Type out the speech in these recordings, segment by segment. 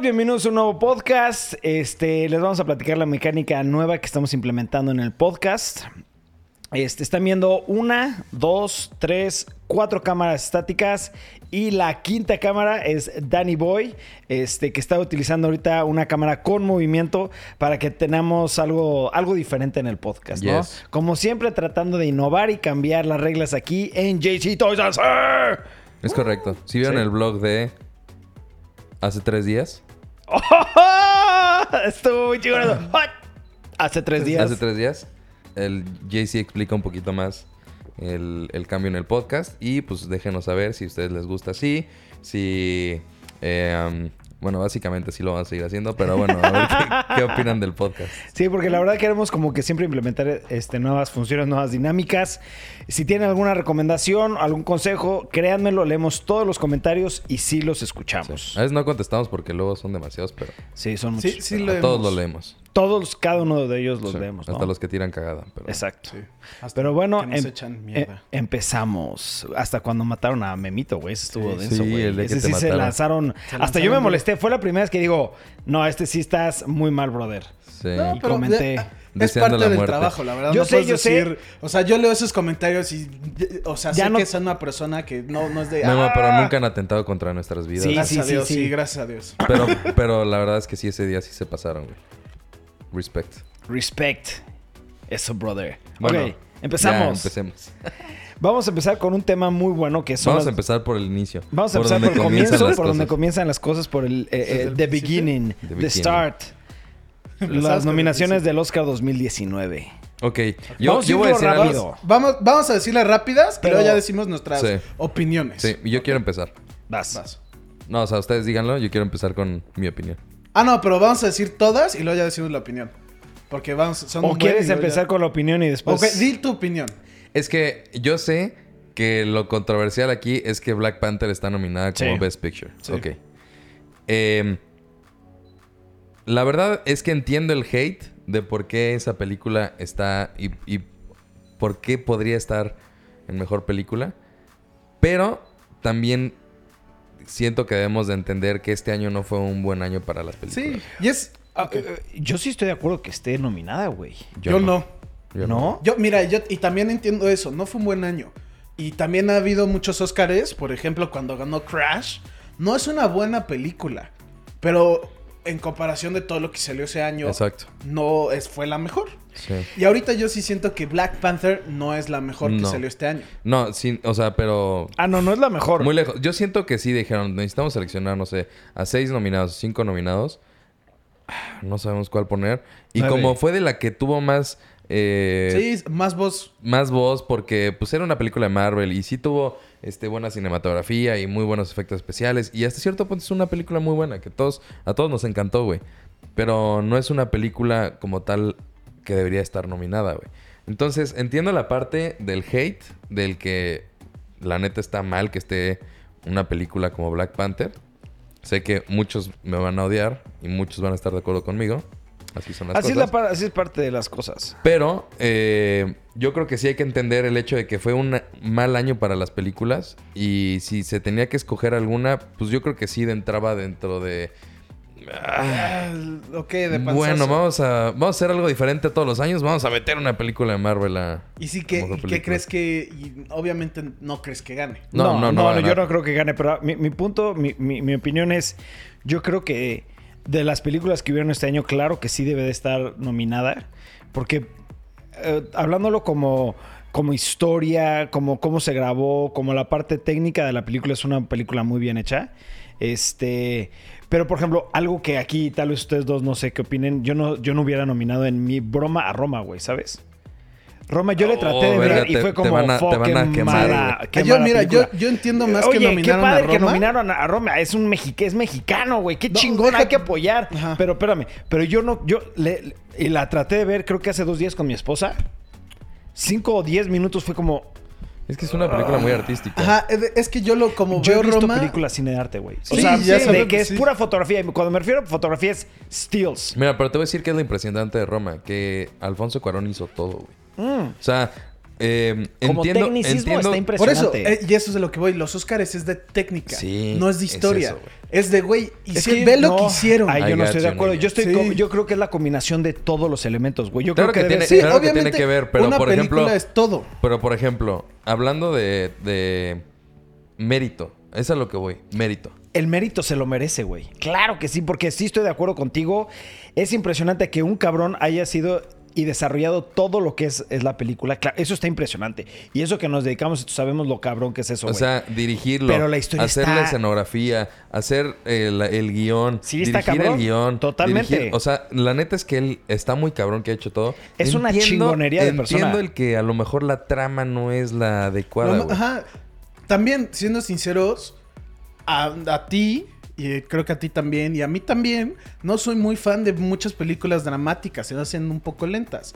Bienvenidos a un nuevo podcast. Este, les vamos a platicar la mecánica nueva que estamos implementando en el podcast. Este, están viendo una, dos, tres, cuatro cámaras estáticas y la quinta cámara es Danny Boy, este, que está utilizando ahorita una cámara con movimiento para que tengamos algo, algo diferente en el podcast, ¿no? Yes. Como siempre, tratando de innovar y cambiar las reglas aquí en JC Toys. Es correcto. Si vieron Sí. el blog de hace tres días, Estuvo muy chido. Hace tres días. hace tres días, el JC explica un poquito más el, el cambio en el podcast. Y pues déjenos saber si a ustedes les gusta así, si... eh, um, bueno, básicamente sí lo vamos a seguir haciendo, pero bueno, a ver qué, qué opinan del podcast. Sí, porque la verdad queremos como que siempre implementar este, nuevas funciones, nuevas dinámicas. Si tienen alguna recomendación, algún consejo, créanmelo, leemos todos los comentarios y sí los escuchamos. A veces no contestamos porque luego son demasiados, pero Sí, son muchos. Sí, sí a leemos. todos lo leemos. Todos, cada uno de ellos los Sí, leemos, ¿no? Hasta los que tiran cagada. Pero... Exacto. Sí. Hasta Pero bueno, que nos em- echan eh, mierda. empezamos. Hasta cuando mataron a Memito, güey. Estuvo Sí, denso, sí, güey. el de que Ese te sí se lanzaron. Se Hasta yo me lanzaron molesté. Fue la primera vez que digo, no, este sí estás muy mal, brother. Sí. No, y pero comenté. de- es parte la del muerte. trabajo, la verdad. Yo no sé, decir- O sea, yo leo esos comentarios y, o sea, Ya sé no- que es una persona que no, no es de. Memo, "Ah, pero nunca han atentado contra nuestras vidas. Sí, Gracias a sí, Dios, sí, sí, sí. gracias a Dios. Pero, pero la verdad es que sí, ese día sí se pasaron, güey. Respect. Respect. Eso, brother. Bueno, ok, empezamos. ya, empecemos. Vamos a empezar con un tema muy bueno que son Vamos las- a empezar por el inicio. Vamos a por empezar por el comienzo, las por donde comienzan las cosas, por el eh, ¿Desde eh, el the beginning, The start. Las nominaciones del Oscar 2019. Ok, yo, Vamos a yo voy a decir rápido. Vamos, vamos a decirlas rápidas, Pero- pero ya decimos nuestras Sí. opiniones. Sí, y yo quiero empezar. Vas. Vas. No, o sea, ustedes díganlo, yo quiero empezar con mi opinión. Ah, no, pero vamos a decir todas y luego ya decimos la opinión. Porque vamos, son ¿O quieres empezar ya- con la opinión y después...? Ok, di tu opinión. Es que yo sé que lo controversial aquí es que Black Panther está nominada como Sí. Best Picture. Sí. Ok. Em, la verdad es que entiendo el hate de por qué esa película está y, y por qué podría estar en mejor película. Pero también siento que debemos de entender que este año no fue un buen año para las películas. Sí, y es... Ah, eh, yo sí estoy de acuerdo que esté nominada, güey. Yo, no. Yo ¿No? Yo, mira, yo y también entiendo eso, no fue un buen año. Y también ha habido muchos Óscares, por ejemplo, cuando ganó Crash, no es una buena película, pero en comparación de todo lo que salió ese año, Exacto. no es, fue la mejor. Sí. Y ahorita yo sí siento que Black Panther no es la mejor que salió este año. No, sí, o sea, pero Ah, no, no es la mejor. Muy lejos. Yo siento que sí dijeron, necesitamos seleccionar, no sé, a seis nominados, cinco nominados. Ah, No sabemos cuál poner. Y como fue de la que tuvo más... eh, sí, más voz. Más voz porque pues era una película de Marvel y sí tuvo este, buena cinematografía y muy buenos efectos especiales. Y hasta cierto punto es una película muy buena que todos, a todos nos encantó, güey. Pero no es una película como tal que debería estar nominada, güey. Entonces entiendo la parte del hate, del que la neta está mal que esté una película como Black Panther. Sé que muchos me van a odiar y muchos van a estar de acuerdo conmigo. Así son las Así es, cosas. la par- así es parte de las cosas. Pero eh, yo creo que sí hay que entender el hecho de que fue un mal año para las películas. Y si se tenía que escoger alguna, pues yo creo que sí entraba dentro de. Ah, ok, de panzazo. bueno, vamos a, vamos a hacer algo diferente todos los años. Vamos a meter una película de Marvel a. Y sí que, Mejor y ¿qué crees que... y obviamente no crees que gane. No, no, no va a yo no creo que gane, pero mi, mi punto, mi, mi- mi opinión es, yo creo que de las películas que hubieron este año, claro que sí debe de estar nominada, porque eh, hablándolo como, como historia, como cómo se grabó, como la parte técnica de la película es una película muy bien hecha. Este, pero por ejemplo, algo que aquí tal vez ustedes dos no sé qué opinen, yo no, yo no hubiera nominado en mi broma a Roma, güey, ¿sabes? Roma yo le traté Oh, de ver verga, y te- fue te como van a- te "Fuck, van a qué quemar, mala- güey". qué Ah, yo, mala mira, yo, película". yo entiendo más Oye, que nominaron qué padre a que Roma. nominaron a Roma. Es un mexi es mexicano, güey. Qué No, chingón, deja- hay que apoyar. Ajá. Pero espérame, pero yo no, yo le, le- y la traté de ver, creo que hace dos días con mi esposa. Cinco o diez minutos fue como. Es que es una película muy artística. Ajá, es- que yo lo como Yo he veo visto Roma. películas cine de arte, güey. O Sí, sea, ya de que es pura fotografía. Y Cuando me refiero a fotografía es stills. Mira, pero te voy a decir que es lo impresionante de Roma, que Alfonso Cuarón hizo todo, güey. Mm. O sea, eh, Como entiendo, tecnicismo entiendo, está Por eso, impresionante. eh, y eso es de lo que voy. Los Oscars es de técnica, Sí, no es de es historia. Es, de, güey, y Es si que ve lo que hicieron. Ay, yo I no estoy de you, acuerdo. Yo, estoy Sí. yo creo que es la combinación de todos los elementos, güey. Yo Claro creo que tiene- claro que tiene que ver, pero, una por película ejemplo- es todo. Pero, por ejemplo, hablando de, de mérito, eso es a lo que voy, mérito. El mérito se lo merece, güey. Claro que sí, porque sí estoy de acuerdo contigo. Es impresionante que un cabrón haya sido y desarrollado todo lo que es, es la película. Claro, eso está impresionante. Y eso que nos dedicamos, sabemos lo cabrón que es eso, O sea, dirigirlo, Pero la historia hacer está- la escenografía, hacer el, el guion, Sí, está dirigir cabrón. el guion. Totalmente. dirigir- o sea, la neta es que él está muy cabrón que ha hecho todo. Es una chingonería de Entiendo persona. el que a lo mejor la trama no es la adecuada, No, ajá. También, siendo sinceros, a, a ti, y creo que a ti también, y a mí también, no soy muy fan de muchas películas dramáticas, se me hacen un poco lentas.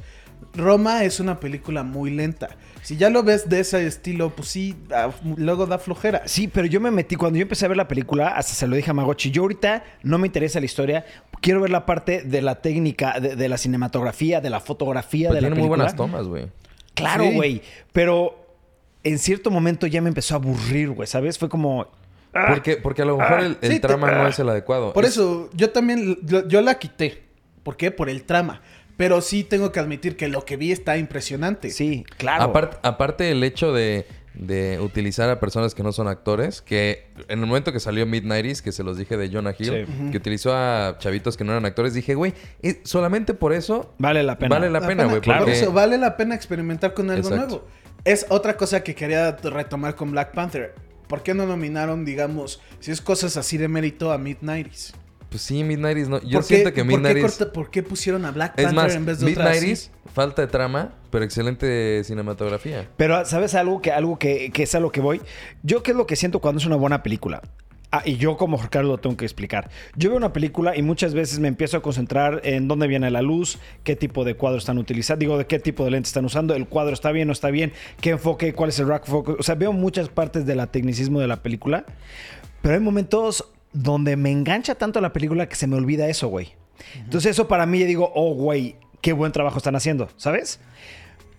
Roma es una película muy lenta. Si ya lo ves de ese estilo, pues sí, da- luego da flojera. Sí, pero yo me metí, cuando yo empecé a ver la película, hasta se lo dije a Magochi, yo ahorita no me interesa la historia, quiero ver la parte de la técnica, de, de la cinematografía, de la fotografía Pero de la tiene muy película. buenas tomas, güey. Claro, Sí. güey, pero en cierto momento ya me empezó a aburrir, güey, ¿sabes? Fue como... ah, Porque, porque a lo mejor el, el sí, te- trama no es el adecuado. Por Es- eso, yo también, yo, yo la quité. ¿Por qué? Por el trama. Pero sí tengo que admitir que lo que vi está impresionante. Sí, claro. Aparte, aparte el hecho de, de utilizar a personas que no son actores, que en el momento que salió Mid-90s, que se los dije de Jonah Hill, Sí. que utilizó a chavitos que no eran actores, dije, güey, eh, solamente por eso Vale la pena. vale la pena, güey. claro. Por eso vale la pena experimentar con algo Exacto. nuevo. Es otra cosa que quería retomar con Black Panther. ¿Por qué no nominaron, digamos, si es cosas así de mérito a Mid-90s? Pues sí, Mid-90s no. Yo ¿Por qué- siento que ¿por Mid-90s... corta- ¿Por qué pusieron a Black Panther más, en vez de? Mid-90s, falta de trama, pero excelente cinematografía. Pero, ¿sabes algo que, algo que, que es a lo que voy? Yo, ¿qué es lo que siento cuando es una buena película? Ah, y yo como Carlos lo tengo que explicar. Yo veo una película y muchas veces me empiezo a concentrar en dónde viene la luz, qué tipo de cuadro están utilizando, digo, de qué tipo de lente están usando, el cuadro está bien o está bien, qué enfoque, cuál es el rack focus. O sea, veo muchas partes del tecnicismo de la película, pero hay momentos donde me engancha tanto la película que se me olvida eso, güey. Entonces eso para mí, yo digo, oh, güey, qué buen trabajo están haciendo, ¿sabes?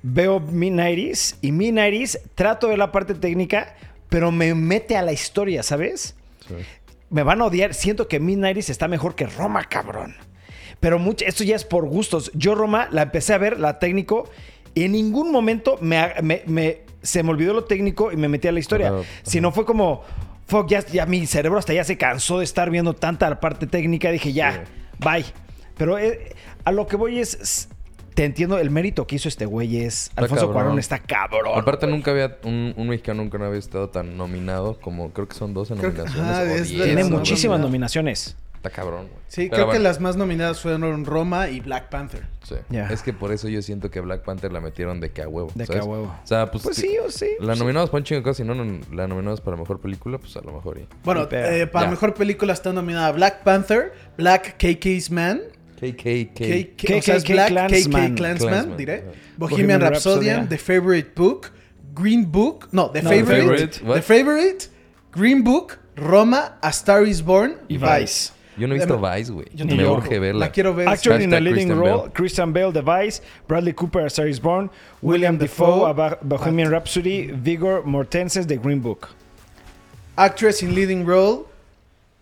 veo Mid-90s y Mid-90s trato de la parte técnica, pero me mete a la historia, ¿sabes? Me van a odiar. Siento que Mid-90s está mejor que Roma, cabrón. Pero mucho, esto ya es por gustos. Yo Roma la empecé a ver, la técnico, y en ningún momento me, me- me- se me olvidó lo técnico y me metí a la historia. Si no fue como, fuck, ya, ya mi cerebro hasta ya se cansó de estar viendo tanta parte técnica. Dije, ya, bye. Pero eh, a lo que voy es, te entiendo, el mérito que hizo este güey es, Alfonso cabrón. Cuarón está cabrón. Aparte, güey. nunca había... Un, un mexicano nunca no había estado tan nominado como... Creo que son 12 Creo que- nominaciones. 10, Tiene muchísimas nominaciones. Está cabrón, güey. Sí, Pero creo que las más nominadas fueron Roma y Black Panther. sí. Ya. Es que por eso yo siento que Black Panther la metieron de que a huevo. De que ¿sabes? a huevo. O sea, pues... Pues que- sí o sí. La pues sí. para un chingo de cosas, si no, no- la nominados para mejor película, pues a lo mejor. y- Bueno, eh, para Ya. mejor película está nominada Black Panther, Black KK's Man, KKK. KKK Klansman, diré. Bohemian, Rhapsody, The Favorite Book, Green Book, no, The No, The Favorite? The Favorite, Green Book, Roma, A Star Is Born y Vice. Yo no he visto Además- Vice, güey. Yo Me urge verla. La quiero ver. Actor in a leading Christian role, Bale. Christian Bale, The Vice, Bradley Cooper, A Star is Born, William William Defoe, Ba- Bohemian Rhapsody, Vigor Mortensen, The Green Book. Actress in Leading Role,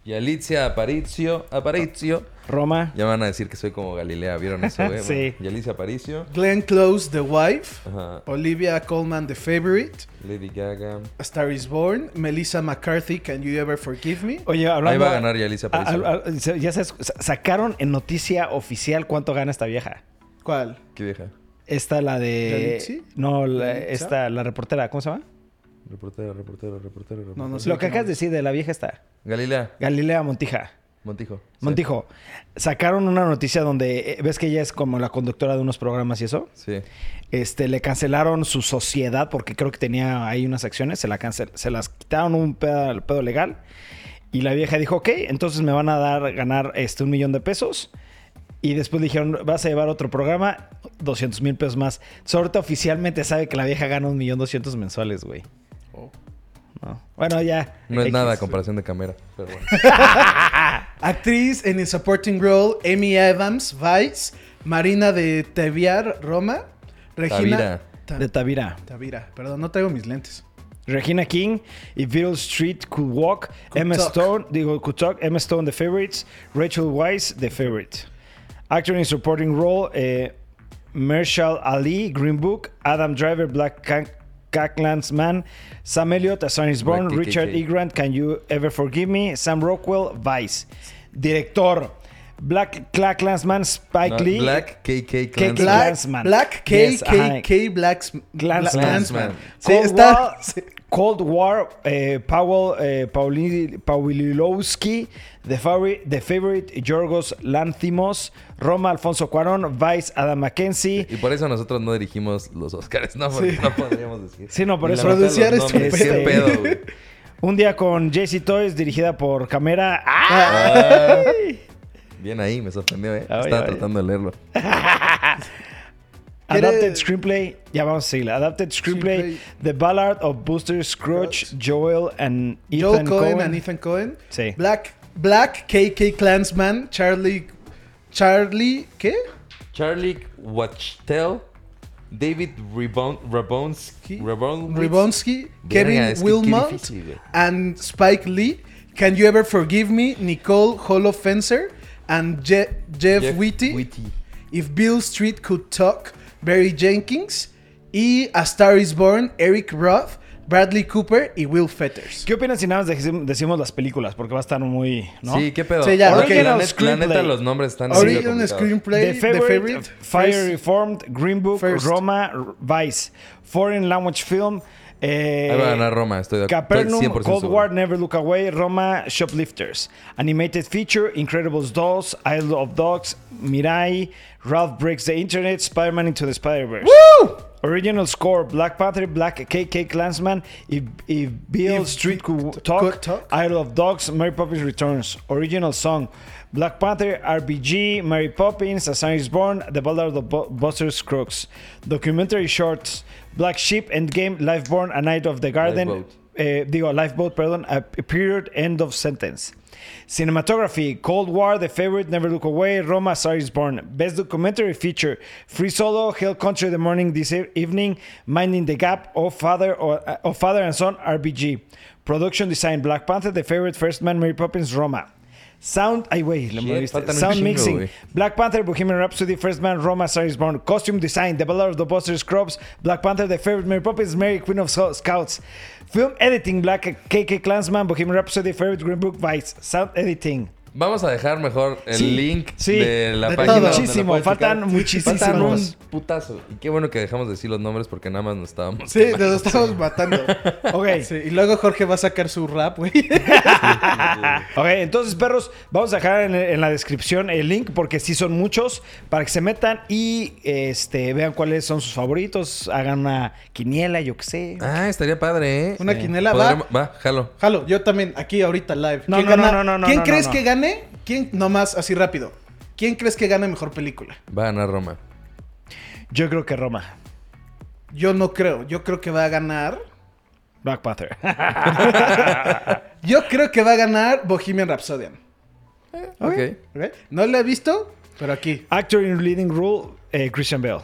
Y Alicia Aparicio. Aparicio. Roma. Ya me van a decir que soy como Galilea. ¿Vieron eso, güey? Sí. Y Alicia Aparicio. Glenn Close, The Wife, Ajá. Olivia Colman, The Favorite, Lady Gaga. A Star Is Born, Melissa McCarthy, Can You Ever Forgive Me? Oye, hablando... Ahí va a ganar y Alicia a- Aparicio. a- a- ya sabes, sa- sacaron en noticia oficial cuánto gana esta vieja. ¿Cuál? ¿Qué vieja? Esta, la de... No, esta, la reportera, ¿cómo se llama? Reportera, reportera, reportera. reportera. no sé. Lo que acabas de decir de la vieja esta. Galilea. Galilea Montija. Montijo. Sí. Montijo, sacaron una noticia donde, eh, ¿ves que ella es como la conductora de unos programas y eso? Sí. Este, le cancelaron su sociedad porque creo que tenía ahí unas acciones, se, la cancel, se las quitaron un pedo, pedo legal. Y la vieja dijo, ok, entonces me van a dar, ganar este, un millón de pesos. Y después dijeron, vas a llevar otro programa, 200 mil pesos más. Ahorita oficialmente sabe que la vieja gana un millón doscientos mensuales, güey. No. Bueno, ya. No es X. nada a comparación de cámara. Pero bueno. Actriz en el supporting role, Amy Adams, Vice, Marina de Teviar, Roma, Regina Tavira. Ta- de Tavira. Tavira. Perdón, no traigo mis lentes. Regina King, If Beale Street Could Walk, Could Emma Talk. Stone, digo, Could Talk, Emma Stone, The Favorites, Rachel Weisz, The Favorite. Actor in supporting role, eh, Marshall Ali, Green Book, Adam Driver, Black Ca- Clansman, Sam Elliott, A is Born, Richard. E. Grant, Can You Ever Forgive Me, Sam Rockwell, Vice. Director, Black Clansman, Spike No, Lee, Black KK. Black, K, K. K, Clansman. Clansman. Sí, Cold está. War, Cold War, eh, Powell, eh, Pauli- Pawlilowski, The Favorite, The Favorite, Yorgos Lanthimos, Roma, Alfonso Cuarón, Vice, Adam Mackenzie. Y por eso nosotros no dirigimos los Oscars, ¿no? Porque no podríamos decir. Sí, no, por eso. Producir los es nombres. pedo. Un día con JC Toys, dirigida por Camera. Ah, bien ahí, me sorprendió, ¿eh? Ay, Estaba ay. tratando de leerlo. Adapted ¿Quiere- Screenplay, ya vamos a seguirle. Adapted Screenplay, Screenplay. The Ballad of Buster Scrooge, Joel and Joel Ethan Cohen, Cohen. and Ethan Cohen. Sí. Black, Black KK Clansman, Charlie. Charlie. ¿Qué? Charlie Wachtel, David Rabonsky, Rabon Ribonsky, Verga, Kevin es que qué Wilmot, and Spike Lee. Can You Ever Forgive Me, Nicole Holofencer, and Je- Jeff, Whitty. If Bill Street Could Talk, Barry Jenkins. Y A Star is Born, Eric Roth, Bradley Cooper y Will Fetters. ¿Qué opinas si nada más decim- decimos las películas? Porque va a estar muy. ¿no? Sí, qué pedo. Sí, ya, Ok, ok. la, net- neta, los nombres están Original. Screenplay, The Favorite, The Favorite, Fire First- Reformed, Green Book, First. Roma, Vice, Foreign Language Film, eh, Ahí va a ganar Roma, estoy de acuerdo. Capernaum, 100% Cold seguro. War, Never Look Away, Roma, Shoplifters. Animated Feature, Incredibles 2, Isle of Dogs, Mirai, Ralph Breaks the Internet, Spider-Man Into the Spider-Verse. Original score, Black Panther, Black KK Clansman, If, If Bill If Street Could Could Talk, Talk. Isle of Dogs, Mary Poppins Returns. Original song, Black Panther, RBG, Mary Poppins, A Star is Born, The Ballad of Bu- Buster Scruggs. Documentary shorts, Black Sheep, Endgame, Lifeborn, A Night of the Garden. Lifeboat. eh, digo, Lifeboat, perdón, a, Period, End of Sentence. Cinematography, Cold War, The Favorite, Never Look Away, Roma, Star is Born. Best Documentary Feature, Free Solo, Hell Country, The Morning, This Evening, Minding the Gap, Oh Father, or, uh, oh Father and Son, RBG. Production Design, Black Panther, The Favorite, First Man, Mary Poppins, Roma. Sound, ay güey, Shit, moviste. faltan un Sound chingo, Mixing, güey. Black Panther, Bohemian Rhapsody, First Man, Roma, Star is Born. Costume Design, The Ballad of the Buster Scrubs, Black Panther, The Favorite, Mary Poppins, Mary, Queen of Sc- Scouts. Film Editing, Black KK Clansman, Bohemian Rhapsody, Favorite, Green Book, Vice. Sound Editing. Vamos a dejar mejor el Sí, link sí, de la de página. Muchísimo, faltan muchísimos. Faltan un putazo. Y qué bueno que dejamos de decir los nombres porque nada más nos estábamos. Sí, nos estamos matando. Ok. Sí, y luego Jorge va a sacar su rap, güey. Ok, entonces, perros, vamos a dejar en, en la descripción el link porque sí son muchos para que se metan y este vean cuáles son sus favoritos, hagan una quiniela, yo qué sé. Ah, estaría padre, ¿eh? Una Podremos- va. Va, jalo. Jalo, yo también, aquí ahorita live. No, ¿Quién no, gana- no, no, no, ¿Quién no, crees no. que gane? ¿Quién? Nomás, así rápido. ¿Quién crees que gane mejor película? Va a ganar Roma. Yo creo que Roma, Yo no creo. Yo creo que va a ganar. Black Panther. Yo creo que va a ganar Bohemian Rhapsody. Ok. ¿ok? No la he visto, pero aquí. Actor in leading role, eh, Christian Bale.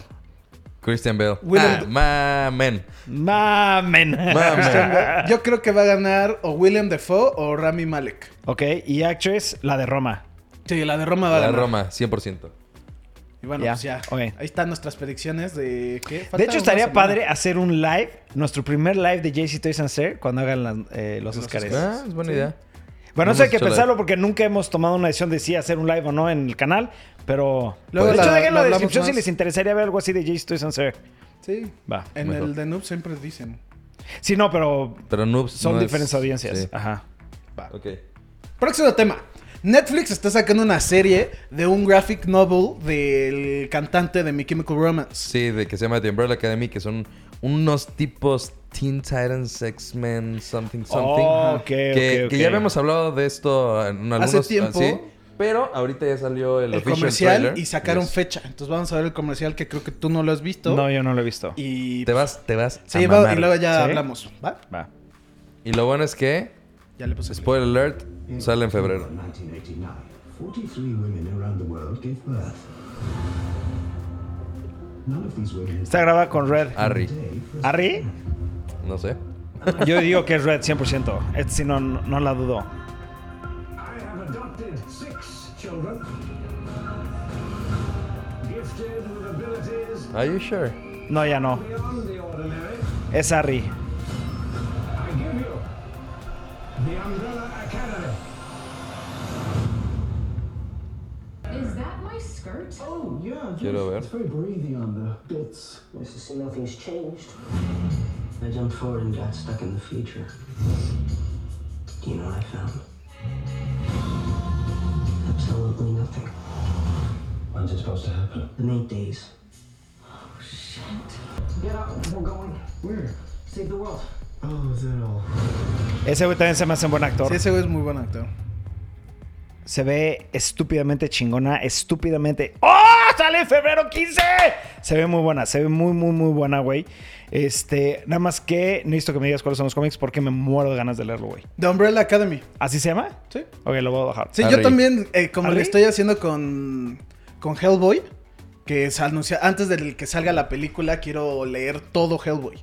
Christian Bale. Willem- Ah, mamen. Mamen. Mamen. Yo creo que va a ganar o William Defoe o Rami Malek. ok, y actress, la de Roma. Sí, la de Roma va a La ganar. Roma, 100%. Y bueno, Ya, pues ya. ok. Ahí están nuestras predicciones de qué. Falta De hecho, estaría semana. padre hacer un live, nuestro primer live de JC Toys and Sir, cuando hagan las- eh, los Los Oscars. Oscars. Ah, es buena Sí. idea. Bueno, No eso hay que pensarlo live. porque nunca hemos tomado una decisión de si hacer un live o no en el canal, pero... Luego de la- hecho, dejen en la descripción si les interesaría ver algo así de JC Toys and Sir. Sí. Va. En mejor. el de Noob siempre dicen. Sí, no, pero Pero Noobs son no es- diferentes audiencias. sí. Ajá. Va. Ok. Próximo tema. Netflix está sacando una serie de un graphic novel del cantante de My Chemical Romance. Sí, de que se llama The Umbrella Academy, que son unos tipos Teen Titans, X-Men, something, something. Oh, ok, que, ok, que ok. ya habíamos hablado de esto en algunos... tiempo. sí, pero ahorita ya salió el, El official comercial trailer. y sacaron Yes. fecha. Entonces vamos a ver el comercial que creo que tú no lo has visto. No, yo no lo he visto. Y Te vas, te vas Sí, a va- mamar. y luego ya ¿Sí? hablamos. ¿Va? Va. Y lo bueno es que, Ya le puse. spoiler alert, sale en febrero. 1989, 43 women around the world gave birth. Está grabada con Red. Harry. ¿Harry? No sé. Yo digo que es Red 100%. Este sí no, no la dudo. Are you sure? No, ya no. beyond the ordinary. Es Harry. I give you the Umbrella Academy. Is that my skirt? Oh, yeah. Quiero ver. It's very breathy on the bits. Nice to see nothing's changed. I jumped forward and got stuck in the future. Do you know what I found? Absolutely nothing. When's it supposed to happen? In eight days. Ese güey también se me hace un buen actor. Sí, ese güey es muy buen actor. Se ve estúpidamente chingona, estúpidamente. ¡Oh! ¡Sale en febrero 15! Se ve muy buena, se ve muy, muy, muy buena, güey. Este, nada más que necesito que me digas cuáles son los cómics porque me muero de ganas de leerlo, güey. The Umbrella Academy. ¿Así se llama? Sí. Ok, lo voy a bajar. Sí, yo también, eh, como le estoy haciendo con, con Hellboy, que se anuncia, antes de que salga la película, quiero leer todo Hellboy.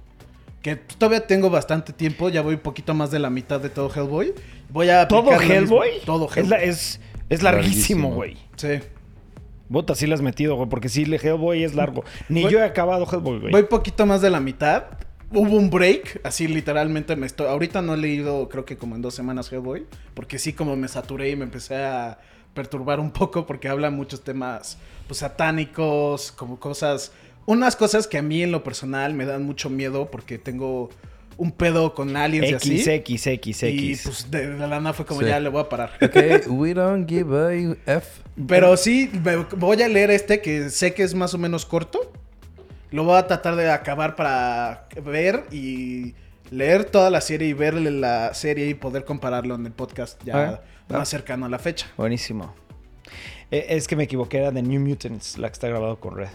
Que todavía tengo bastante tiempo, ya voy un poquito más de la mitad de todo Hellboy. Voy a ¿Todo. Hellboy? Todo Es, Hellboy. la- es, es larguísimo, güey. Sí. Bota, sí la has metido, güey, porque sí, le- Hellboy es largo. Ni Voy- yo he acabado Hellboy, güey. Voy poquito más de la mitad. Hubo un break, así literalmente me estoy. Ahorita no he leído, creo que como en dos semanas Hellboy, porque sí, como me saturé y me empecé a perturbar un poco, porque habla muchos temas pues, satánicos, como cosas. Unas cosas que a mí en lo personal me dan mucho miedo, porque tengo un pedo con aliens y así. XXXX. Y pues de, de la nada fue como Sí. ya le voy a parar. Ok, we don't give a F. Pero sí, me- voy a leer este que sé que es más o menos corto. Lo voy a tratar de acabar para ver y leer toda la serie y ver la serie y poder compararlo en el podcast ya Ah, ah. más cercano a la fecha. Buenísimo. Eh, es que me equivoqué, era de New Mutants, la que está grabado con Red.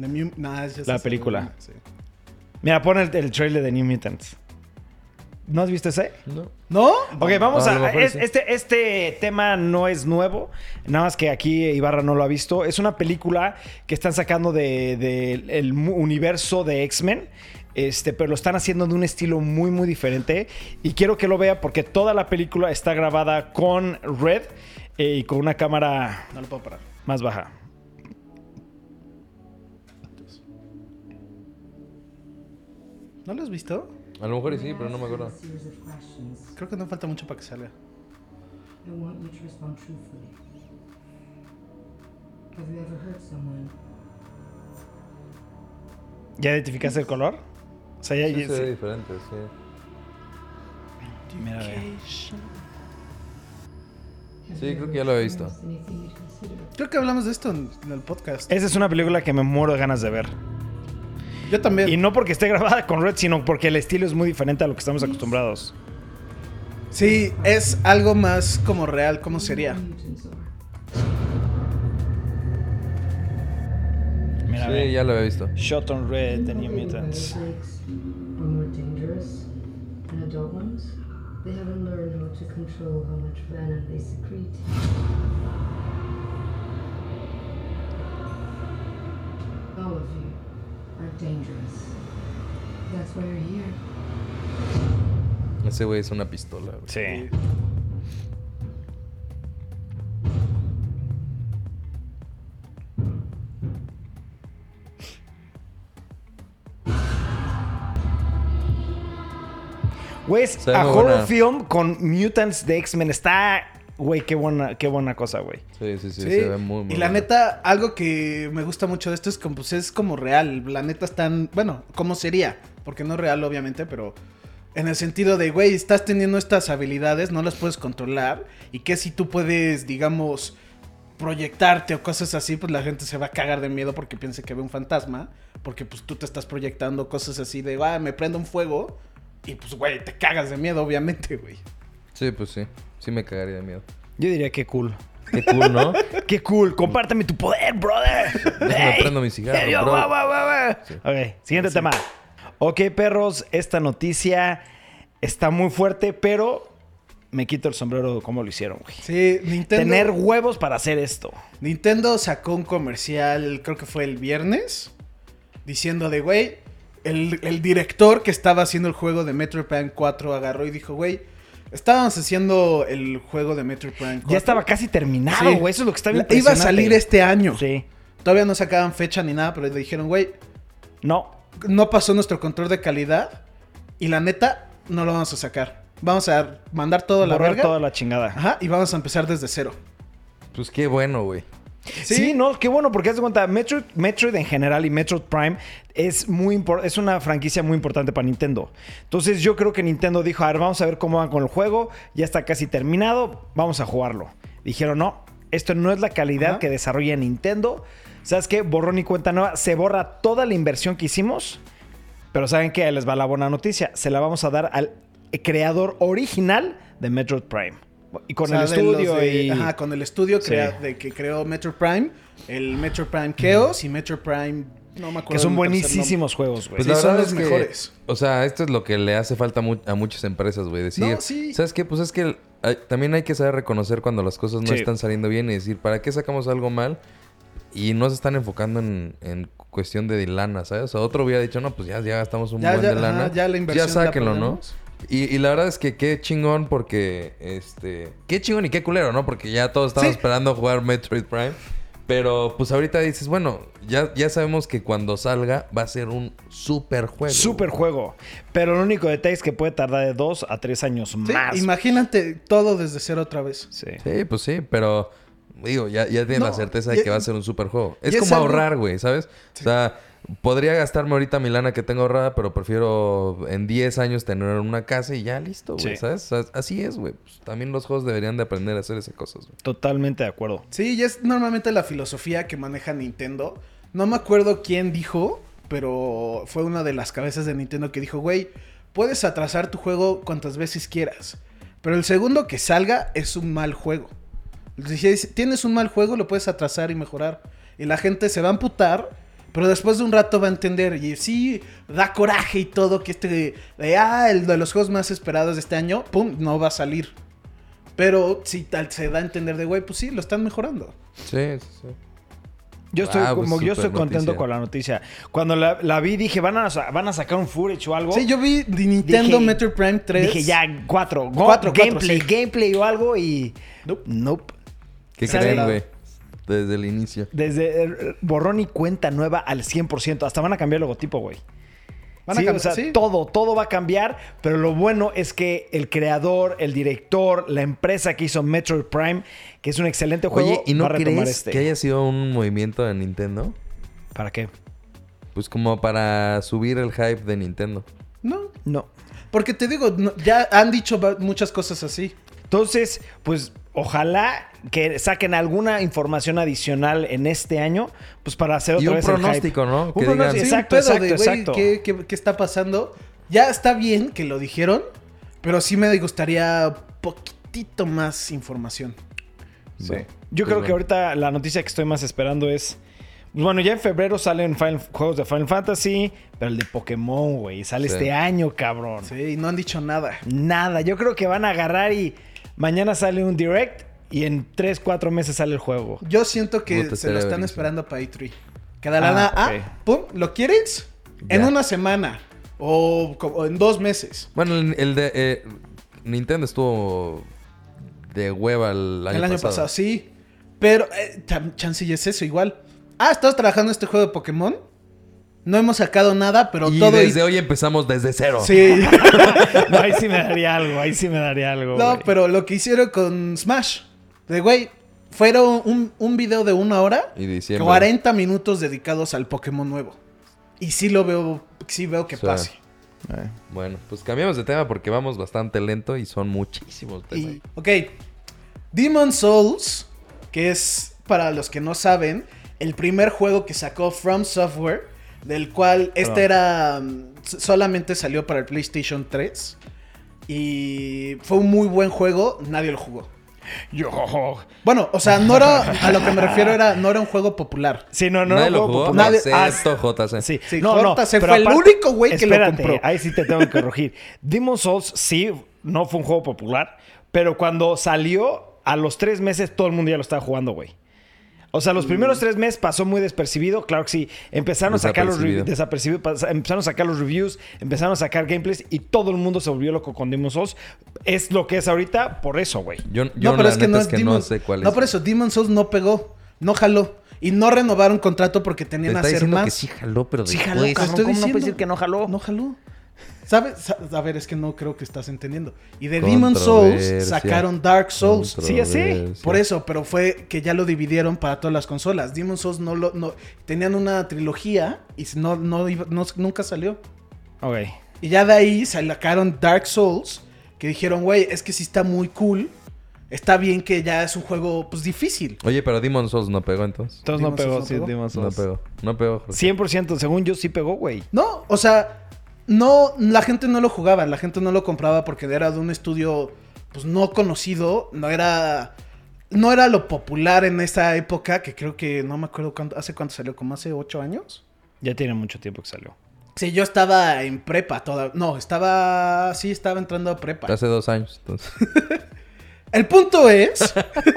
The Mu- nah, es- es- La es- película. sí. Mira, pon el, el trailer de New Mutants. ¿No has visto ese? No. ¿No? Ok, vamos A es- este, este tema no es nuevo. Nada más que aquí Ibarra no lo ha visto. Es una película que están sacando del de, el universo de X-Men. Este, pero lo están haciendo de un estilo muy, muy diferente. Y quiero que lo vea porque toda la película está grabada con Red eh, y con una cámara No lo puedo parar. más baja. ¿No lo has visto? A lo mejor sí, pero no me acuerdo. Creo que no falta mucho para que salga. I want you to respond truthfully. Have you ever hurt someone? ¿Ya identificaste el color? O sea, ya. Sí, ya- se ve sí. diferente, sí. Mira, ve. Sí, creo que ya lo he visto. Creo que hablamos de esto en, el podcast. Esa es una película que me muero de ganas de ver. Yo también. Y no porque esté grabada con Red, sino porque el estilo es muy diferente a lo que estamos acostumbrados. Sí, es algo más como real, ¿cómo sería? Mira, Sí, ya lo había visto. Shot on Red, The New Mutants. Rattlesnakes are more dangerous than adult ones. They haven't learned how to control how much venom they secrete. All of you are dangerous. That's why you're here. Ese güey es una pistola, güey. Sí. Güey, es a horror buena. film con mutants de X-Men. Está, güey, qué buena, qué buena cosa, güey. Sí, sí, sí, Sí, se ve muy, muy y la neta, algo que me gusta mucho de esto es como, pues, es como real. La neta están, bueno, ¿cómo sería? Porque no es real, obviamente, pero en el sentido de, güey, estás teniendo estas habilidades, no las puedes controlar. Y que si tú puedes, digamos, proyectarte o cosas así, pues la gente se va a cagar de miedo porque piensa que ve un fantasma. Porque pues tú te estás proyectando cosas así de, ah, me prendo un fuego. Y pues, güey, te cagas de miedo, obviamente, güey. Sí, pues sí. Sí me cagaría de miedo. Yo diría que cool. Qué cool, ¿no? Qué cool. Compárteme tu poder, brother. Déjame Ey. prendo mi cigarro, yo, bro. guau, guau. Ok, siguiente tema. Ok, perros, esta noticia está muy fuerte, pero me quito el sombrero de cómo lo hicieron, güey. Sí, Nintendo. Tener huevos para hacer esto. Nintendo sacó un comercial, creo que fue el viernes, diciendo de, güey, el, el director que estaba haciendo el juego de Metroid Prime 4 agarró y dijo, güey, estábamos haciendo el juego de Metroid Prime 4. Ya estaba casi terminado, Sí. güey. Eso es lo que está bien La- Iba a salir este año. Sí. Todavía no sacaban fecha ni nada, pero le dijeron, güey, No. no pasó nuestro control de calidad y la neta no lo vamos a sacar. Vamos a mandar todo a la verga. toda la chingada. Ajá, y vamos a empezar desde cero. Pues qué bueno, güey. Sí, no, qué bueno, porque haz de cuenta, Metroid, Metroid en general y Metroid Prime es muy es una franquicia muy importante para Nintendo. Entonces yo creo que Nintendo dijo, a ver, vamos a ver cómo van con el juego, ya está casi terminado, vamos a jugarlo. Dijeron, no, esto no es la calidad Ajá. que desarrolla Nintendo. ¿Sabes qué? Borrón y cuenta nueva, se borra toda la inversión que hicimos, pero ¿saben qué? Ahí les va la buena noticia, se la vamos a dar al creador original de Metroid Prime. Y con O sea, el estudio de- y... Ajá, con el estudio Sí. crea- de que creó Metro Prime, el Metro Prime Chaos y Metro Prime... No me acuerdo. Que son buenísimos juegos, güey. Pues Sí, la son los es que, mejores. O sea, esto es lo que le hace falta mu- a muchas empresas, güey. Decir, No, sí. ¿sabes qué? Pues es que hay- también hay que saber reconocer cuando las cosas no Sí. están saliendo bien y decir, ¿para qué sacamos algo mal? Y no se están enfocando en, en cuestión de lana, ¿sabes? O sea, otro hubiera dicho, no, pues ya, ya gastamos un Ya, buen ya, de lana. ajá, ya la inversión Ya la sáquenlo, ¿no? Y, y la verdad es que qué chingón porque, este... Qué chingón y qué culero, ¿no? Porque ya todos estamos Sí. esperando jugar Metroid Prime. Pero pues ahorita dices, bueno, ya, ya sabemos que cuando salga va a ser un super juego. Super juego. Pero el único detalle es que puede tardar de dos a tres años Sí, más. imagínate todo desde cero otra vez. Sí. Sí, pues sí, pero digo, ya, ya tienes No, la certeza de que va a ser un super juego. Es como ahorrar, güey, ¿sabes? O sea, podría gastarme ahorita mi lana que tengo ahorrada, pero prefiero en 10 años tener una casa y ya listo, güey, Sí. ¿sabes? Así es, güey. Pues también los juegos deberían de aprender a hacer esas cosas, güey. Totalmente de acuerdo. Sí, y es normalmente la filosofía que maneja Nintendo. No me acuerdo quién dijo, pero fue una de las cabezas de Nintendo que dijo, güey, puedes atrasar tu juego cuantas veces quieras, pero el segundo que salga es un mal juego. Si tienes un mal juego, lo puedes atrasar y mejorar. Y la gente se va a amputar, pero después de un rato va a entender. Y sí, da coraje y todo que este, de, ah, el de los juegos más esperados de este año, pum, no va a salir. Pero si tal se da a entender de, güey, pues sí, lo están mejorando. Sí, sí, sí. Yo estoy, Ah, pues, como, yo estoy contento noticia. con la noticia. Cuando la, la vi, dije, ¿van a, van a sacar un footage o algo. Sí, yo vi de Nintendo Dije- Metroid Prime 3. Dije, ya, cuatro. Go- Cuatro, cuatro, gameplay, sí. gameplay o algo y. Nope. Nope. ¿Qué creen, güey? Desde el inicio. Desde eh, borrón y cuenta nueva al 100%. Hasta van a cambiar el logotipo, güey. Van a cambiar, o sea, sí. todo, todo va a cambiar, pero lo bueno es que el creador, el director, la empresa que hizo Metroid Prime, que es un excelente juego, Oye, ¿y no va a retomar crees este. que haya sido un movimiento de Nintendo? ¿Para qué? Pues como para subir el hype de Nintendo. No, No. porque te digo, ya han dicho muchas cosas así. Entonces, pues ojalá que saquen alguna información adicional en este año, pues para hacer otra Y un vez el hype. pronóstico, ¿no? Un Que pronóstico, digan- Sí, un exacto, pedo exacto, de, güey, exacto. ¿qué, qué, qué está pasando? Ya está bien que lo dijeron, pero sí me gustaría poquitito más información. Sí. Bueno, Yo pues creo que ahorita la noticia que estoy más esperando es. pues Bueno, ya en febrero salen Final- juegos de Final Fantasy, pero el de Pokémon, güey, sale Sí. este año, cabrón. Sí, y no han dicho nada. Nada, yo creo que van a agarrar y mañana sale un direct y en 3, 4 meses sale el juego. Yo siento que Puta, se lo están esperando para E3. Que de la Ah, nada, ah, pum, ¿lo quieres? En una semana. O, o en dos meses. Bueno, el, el de eh, Nintendo estuvo de hueva el año, el año pasado. sí. Pero, eh, tam- chance y es eso, igual. Ah, ¿estás trabajando en este juego de Pokémon? No hemos sacado nada, pero Y todo. desde hoy empezamos desde cero. Sí. No, ahí sí me daría algo, ahí sí me daría algo. no, pero lo que hicieron con Smash. De güey, fueron un, un video de una hora. Y diciembre. 40 minutos dedicados al Pokémon nuevo. Y sí lo veo, sí veo que pase. Eh. Bueno, pues cambiamos de tema porque vamos bastante lento y son muchísimos temas. Y, ok. Demon Souls, que es, para los que no saben, el primer juego que sacó From Software, del cual este era. mm, solamente salió para el PlayStation 3. Y fue un muy buen juego, nadie lo jugó. Yo. Bueno, o sea, no era. A lo que me refiero era. No era un juego popular. Sí, no, no, Nadie lo juego jugó. popular. Nadie- Ah, excepto JC. Sí, Sí, no, no, JC pero fue el único güey que lo compró. Ahí sí te tengo que corregir. Demon Souls sí, no fue un juego popular, pero cuando salió, a los tres meses todo el mundo ya lo estaba jugando, güey. O sea, los primeros tres meses pasó muy despercibido, claro que sí. Empezaron a sacar los reviews, desapercibido, empezaron a sacar los reviews, empezaron a sacar gameplays y todo el mundo se volvió loco con Demon's Souls. Es lo que es ahorita por eso, güey. Yo, yo no, pero la es que neta no es es que Demon- no sé cuál es. No, por eso, Demon Souls no pegó, no jaló. Y no renovaron contrato porque Te tenían está a hacer diciendo más. que sí jaló, pero Sí después... jaló, cabrón. Estoy ¿Cómo no diciendo. puedes decir que no jaló? No jaló. ¿Sabes? Sa- A ver, es que no creo que estás entendiendo. Y de Demon Souls sacaron Dark Souls. Sí. Controversia. Por eso, pero fue que ya lo dividieron para todas las consolas. Demon Souls no lo no tenían una trilogía y no, no, no- nunca salió. Ok. Y ya de ahí sacaron Dark Souls, que dijeron, güey, es que sí está muy cool. Está bien que ya es un juego pues difícil. Oye, pero Demon Souls no pegó entonces. Entonces no Demon's pegó, Souls no sí, pegó. Demon's No Souls. pegó. No pegó. Jorge. 100%, según yo sí pegó, güey. No, o sea, no, la gente no lo jugaba, la gente no lo compraba porque era de un estudio pues no conocido, no era no era lo popular en esa época, que creo que no me acuerdo cuánto, hace cuánto salió, como hace ocho años. Ya tiene mucho tiempo que salió. Sí, yo estaba en prepa toda, no, estaba, sí, estaba entrando a prepa. Hace dos años, entonces. El punto es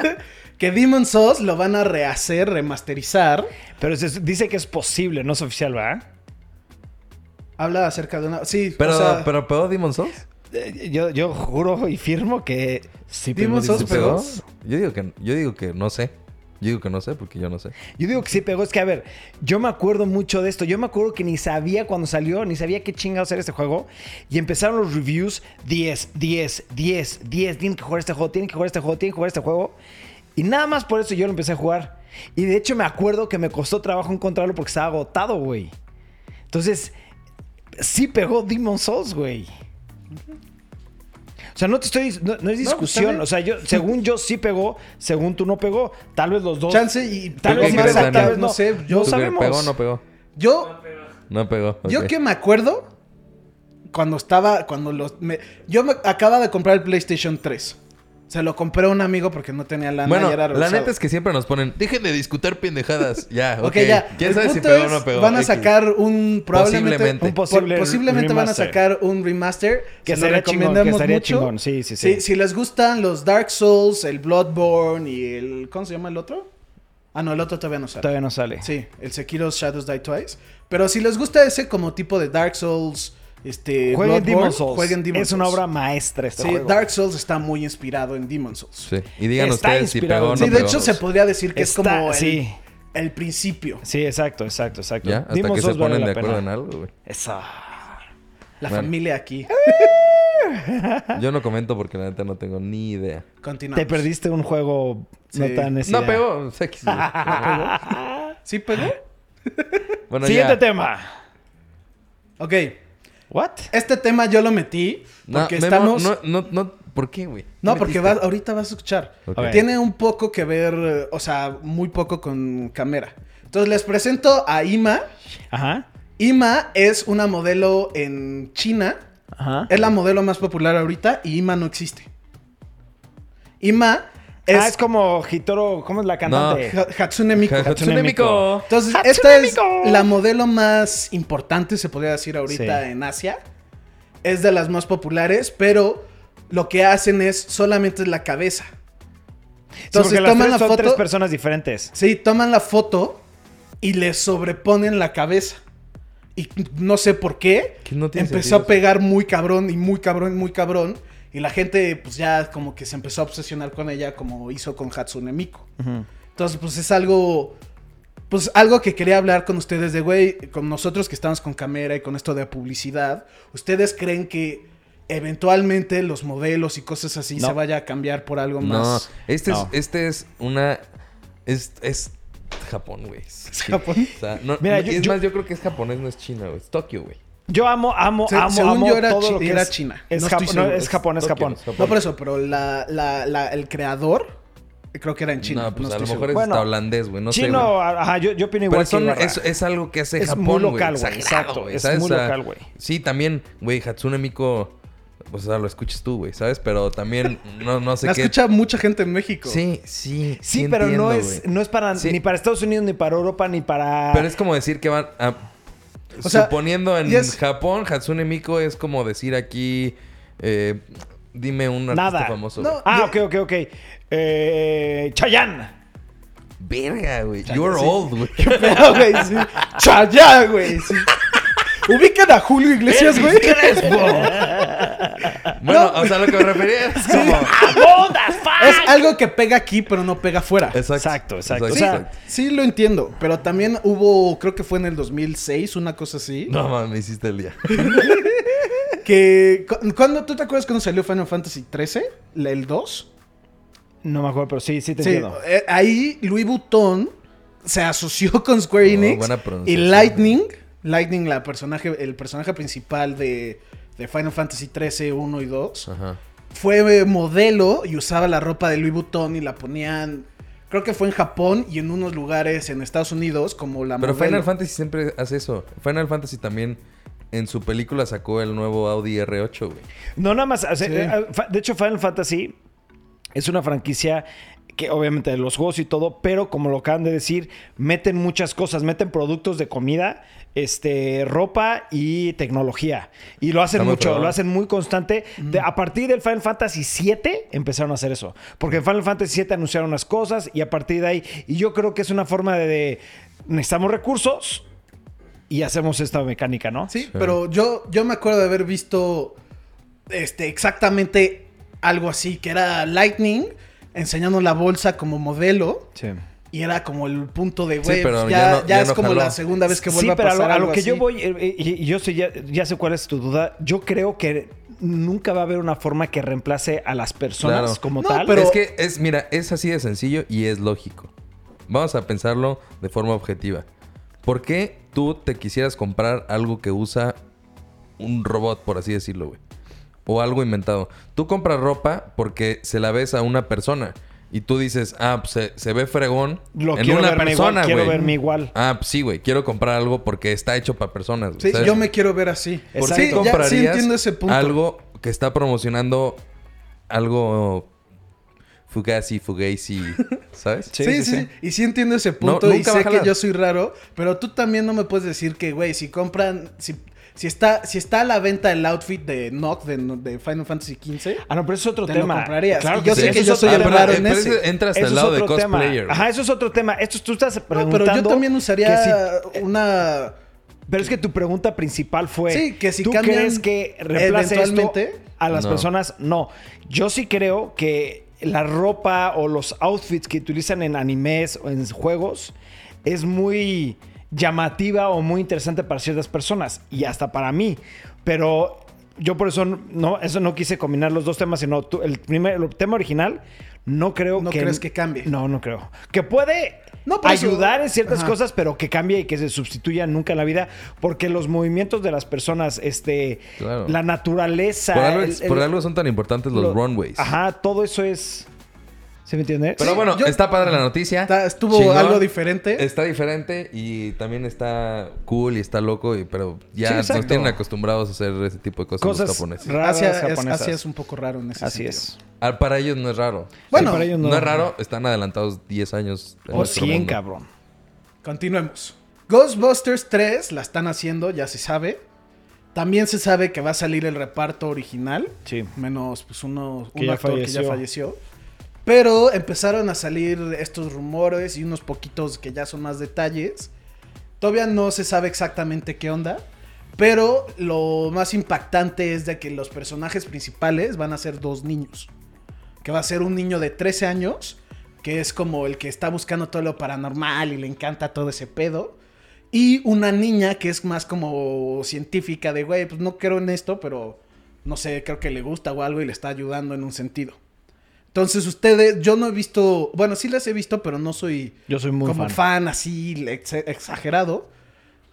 que Demon Souls lo van a rehacer, remasterizar. Pero se- dice que es posible, no es oficial, ¿verdad? Habla acerca de una, sí, Pero, o sea, pero pegó Demon Souls. Eh, Yo, yo juro y firmo que sí pegó. Demon's Souls ¿Sí Demon's pegó. Yo digo que yo digo que no sé. Yo digo que no sé porque yo no sé. Yo digo que sí pegó. Es que, a ver, yo me acuerdo mucho de esto. Yo me acuerdo que ni sabía cuando salió, ni sabía qué chingados era este juego. Y empezaron los reviews: 10, 10, 10, 10. Tienen que jugar este juego, tienen que jugar este juego, tienen que jugar este juego. Y nada más por eso yo lo empecé a jugar. Y de hecho me acuerdo que me costó trabajo encontrarlo porque estaba agotado, güey. Entonces, sí pegó Demon Souls, güey. O sea, no te estoy. No, no es pues, discusión. bien. o sea, yo, según yo sí pegó, según tú no pegó. Tal vez los dos. chance y Tal ¿Tú vez más, crees, tal vez no. No sé, yo- no ¿Tú qué- sabemos. ¿Pegó o no pegó? yo No pegó. Yo que me acuerdo cuando estaba, cuando los, me- yo me acaba de comprar el PlayStation 3. Se lo compré a un amigo porque no tenía lana Bueno, y era la neta es que siempre nos ponen, dejen de discutir pendejadas. Ya, ok. Ok, ya. ¿Quién El sabe si pegó o no pegó? Van a sacar un probablemente Posiblemente. Un posible por- posiblemente van a sacar un remaster Que se lo estaría chingón, que recomendamos mucho. chingón. Sí, sí, sí. si les gustan los Dark Souls, el Bloodborne y el ¿cómo se llama el otro? Ah, no, el otro todavía no sale. Todavía no sale. Sí, el Sekiro Shadows Die Twice. Pero si les gusta ese como tipo de Dark Souls, este Jueguen Bloodborne, Demon Souls. jueguen Demon es una obra maestra este Sí, juego. Dark Souls está muy inspirado en Demon Souls. Sí. Y digan Está ustedes si inspirado pegó o no Sí, de pegó. hecho se podría decir que Está- es como el, sí. el principio. Sí, exacto, exacto, exacto. Ya, hasta Demon's que se Souls vale ponen la de acuerdo pena. en algo, güey. Eso. La Bueno. familia aquí. Yo no comento porque la neta no tengo ni idea. Continuamos. Te perdiste un juego no tan... esa No pegó. Güey. ¿Sí pegó? Bueno, Siguiente ya. tema. Ok. ¿What? Este tema yo lo metí No, porque Memo, estamos... No, no, no. ¿Por qué, güey? No, ¿Qué porque ahorita vas a escuchar. Tiene un poco que ver, o sea, muy poco con cámara. Entonces les presento a Ima. Ajá. Ima es una modelo en China. Ajá. Es la modelo más popular ahorita y Ima no existe. Ima es, ah, es como Hitoro... ¿Cómo es la cantante? Ha- Hatsune Miku. Ha- Hatsune Miku. Entonces, Hatsune esta es la modelo más importante, se podría decir ahorita Sí. en Asia. Es de las más populares, pero lo que hacen es solamente la cabeza. Sí, Entonces las toman tres la son foto. tres personas diferentes. Sí, toman la foto y le sobreponen la cabeza. Y no sé por qué. Que no tiene empezó sentido a pegar muy cabrón y muy cabrón, muy cabrón. Y la gente, pues ya como que se empezó a obsesionar con ella, como hizo con Hatsune Miku. Entonces, pues es algo. Pues algo que quería hablar con ustedes de, güey, con nosotros que estamos con cámara y con esto de publicidad. ¿Ustedes creen que eventualmente los modelos y cosas así No. se vaya a cambiar por algo No, más? este, No. Es, este es una... Es, es Japón, güey. Sí. Japón? O sea, no, Mira, yo- es yo- más, yo creo que es japonés, no es China, güey. Es Tokio, güey. Yo amo, amo, Se- amo, según amo yo era todo chi- lo que era es- China. Es, No Jap- no, es Japón, es Tokio, Japón. No por eso, pero la, la- la- el creador creo que era en China. no, pues a lo mejor seguro. es Bueno, hasta holandés, güey. No sé, Chino, güey. ajá, yo, yo opino Pero igual que son- es, es algo que hace Es Japón, muy local, güey, exacto, güey, es muy local, güey. Sí, también, güey, Hatsune Miku... Pues, o sea, lo escuchas tú, güey, ¿sabes? Pero también no, no sé La qué... escucha mucha gente en México. Sí, sí, Sí, pero no, es, güey. no es para Sí. ni para Estados Unidos, ni para Europa, ni para. Pero es como decir que van a... O sea, suponiendo en Japón, Hatsune Miku es como decir aquí... eh, dime un artista Nada. famoso. No. Ah, ok, ok, ok. Eh, Chayanne. Verga, güey. You're old, güey. Pero, güey, sí. Ubican a Julio Iglesias, güey. Bueno, o sea, lo que me refería es como... Es algo que pega aquí, pero no pega afuera. Exacto, exacto. Sí, O sea, sí lo entiendo, pero también hubo, creo que fue en el 2006, una cosa así. No, mames, me hiciste el día. Que, cu- ¿cuándo, ¿Tú te acuerdas cuando salió Final Fantasy XIII? ¿El 2? no me acuerdo, pero sí, sí te Sí, entiendo. eh, ahí Louis Vuitton se asoció con Square Oh, Enix buena y. Lightning, Lightning la personaje, el personaje principal de, de Final Fantasy XIII 1 y 2, Ajá. fue modelo y usaba la ropa de Louis Vuitton y la ponían, creo que fue en Japón y en unos lugares en Estados Unidos como la Pero modelo. Final Fantasy siempre hace eso. Final Fantasy también en su película sacó el nuevo Audi R8, güey. No, nada más. o sea, Sí. eh, De hecho, Final Fantasy es una franquicia que obviamente de los juegos y todo, pero como lo acaban de decir, meten muchas cosas, meten productos de comida, este, ropa y tecnología. Y lo hacen mucho, lo hacen muy constante. De- a partir del Final Fantasy VII empezaron a hacer eso. Porque en Final Fantasy VII anunciaron unas cosas y a partir de ahí, y yo creo que es una forma de, de necesitamos recursos y hacemos esta mecánica, ¿no? Sí, pero yo, yo me acuerdo de haber visto este, exactamente algo así, que era Lightning enseñando la bolsa como modelo. Sí. Y era como el punto de, Sí, güey, pero pues ya ya, no- ya ya es no como jaló. la segunda vez que vuelve sí, a pero pasar a lo, a lo que yo voy, eh, eh, y, y yo sé, ya, ya sé cuál es tu duda. Yo creo que nunca va a haber una forma que reemplace a las personas Claro. como No, tal. pero- Es que es, mira, es así de sencillo y es lógico. Vamos a pensarlo de forma objetiva. ¿Por qué tú te quisieras comprar algo que usa un robot, por así decirlo, güey? O algo inventado. Tú compras ropa porque se la ves a una persona. Y tú dices, ah, pues se, se ve fregón Lo en quiero una verme persona, igual, quiero güey. verme igual. Ah, pues sí, güey. Quiero comprar algo porque está hecho para personas. güey, Sí, ¿sabes? yo me quiero ver así. ¿Por Exacto. qué Sí, ya- comprarías sí entiendo ese punto. algo que está promocionando algo fugazi, fugazi, ¿sabes? Sí, Sí sí, sí. Y sí entiendo ese punto y nunca sé que yo soy raro, pero tú también no me puedes decir que, güey, si compran, si, si está, si está a la venta el outfit de Nock de, de Final Fantasy XV, Ah, no, pero eso es otro Te lo tema. comprarías. Claro Y yo sí, sé que eso yo soy el tema. raro pero- en ese. entra hasta Eso el es lado de tema. cosplayer. Ajá, eso es otro tema. Esto tú estás no, preguntando. pero yo también usaría si- una... Pero es que tu pregunta principal fue: Sí, que si ¿Tú crees que reemplace esto a las No. personas? No. Yo sí creo que la ropa o los outfits que utilizan en animes o en juegos es muy llamativa o muy interesante para ciertas personas y hasta para mí. Pero yo por eso no, eso no quise combinar los dos temas, sino tú- el primer el tema original. No creo ¿No que. crees que cambie? No, no creo. Que puede No, por eso- ayudar en ciertas Ajá. cosas, pero que cambie y que se sustituya nunca en la vida. Porque los movimientos de las personas, este, Claro. la naturaleza. Por algo, el- por el- algo son tan importantes los lo- runways. Ajá, todo eso es. ¿Se me entiende? Pero Sí, bueno, yo- está padre la noticia. Está- estuvo Chingón. algo diferente. Está diferente y también está cool y está loco, y, pero Sí, ya exacto. nos tienen acostumbrados a hacer ese tipo de cosas, los Cosas japoneses. raras Asia es, japonesas. Asia es un poco raro en ese Así sentido. es. Ah, para ellos no es raro. Bueno, Sí, para ellos No, es raro, están adelantados 10 años. en O nuestro 100, mundo. cabrón. Continuemos. Ghostbusters 3 la están haciendo, ya se sabe. También se sabe que va a salir el reparto original. Sí. Menos pues uno, Que un ya actor que ya falleció. falleció. Pero empezaron a salir estos rumores y unos poquitos que ya son más detalles. Todavía no se sabe exactamente qué onda. Pero lo más impactante es de que los personajes principales van a ser dos niños. Que va a ser un niño de 13 años, que es como el que está buscando todo lo paranormal y le encanta todo ese pedo. Y una niña que es más como científica de, güey, pues no creo en esto, pero no sé, creo que le gusta o algo y le está ayudando en un sentido. Entonces ustedes, yo no he visto, bueno, sí las he visto, pero no soy Yo soy muy como fan. fan, así ex- exagerado.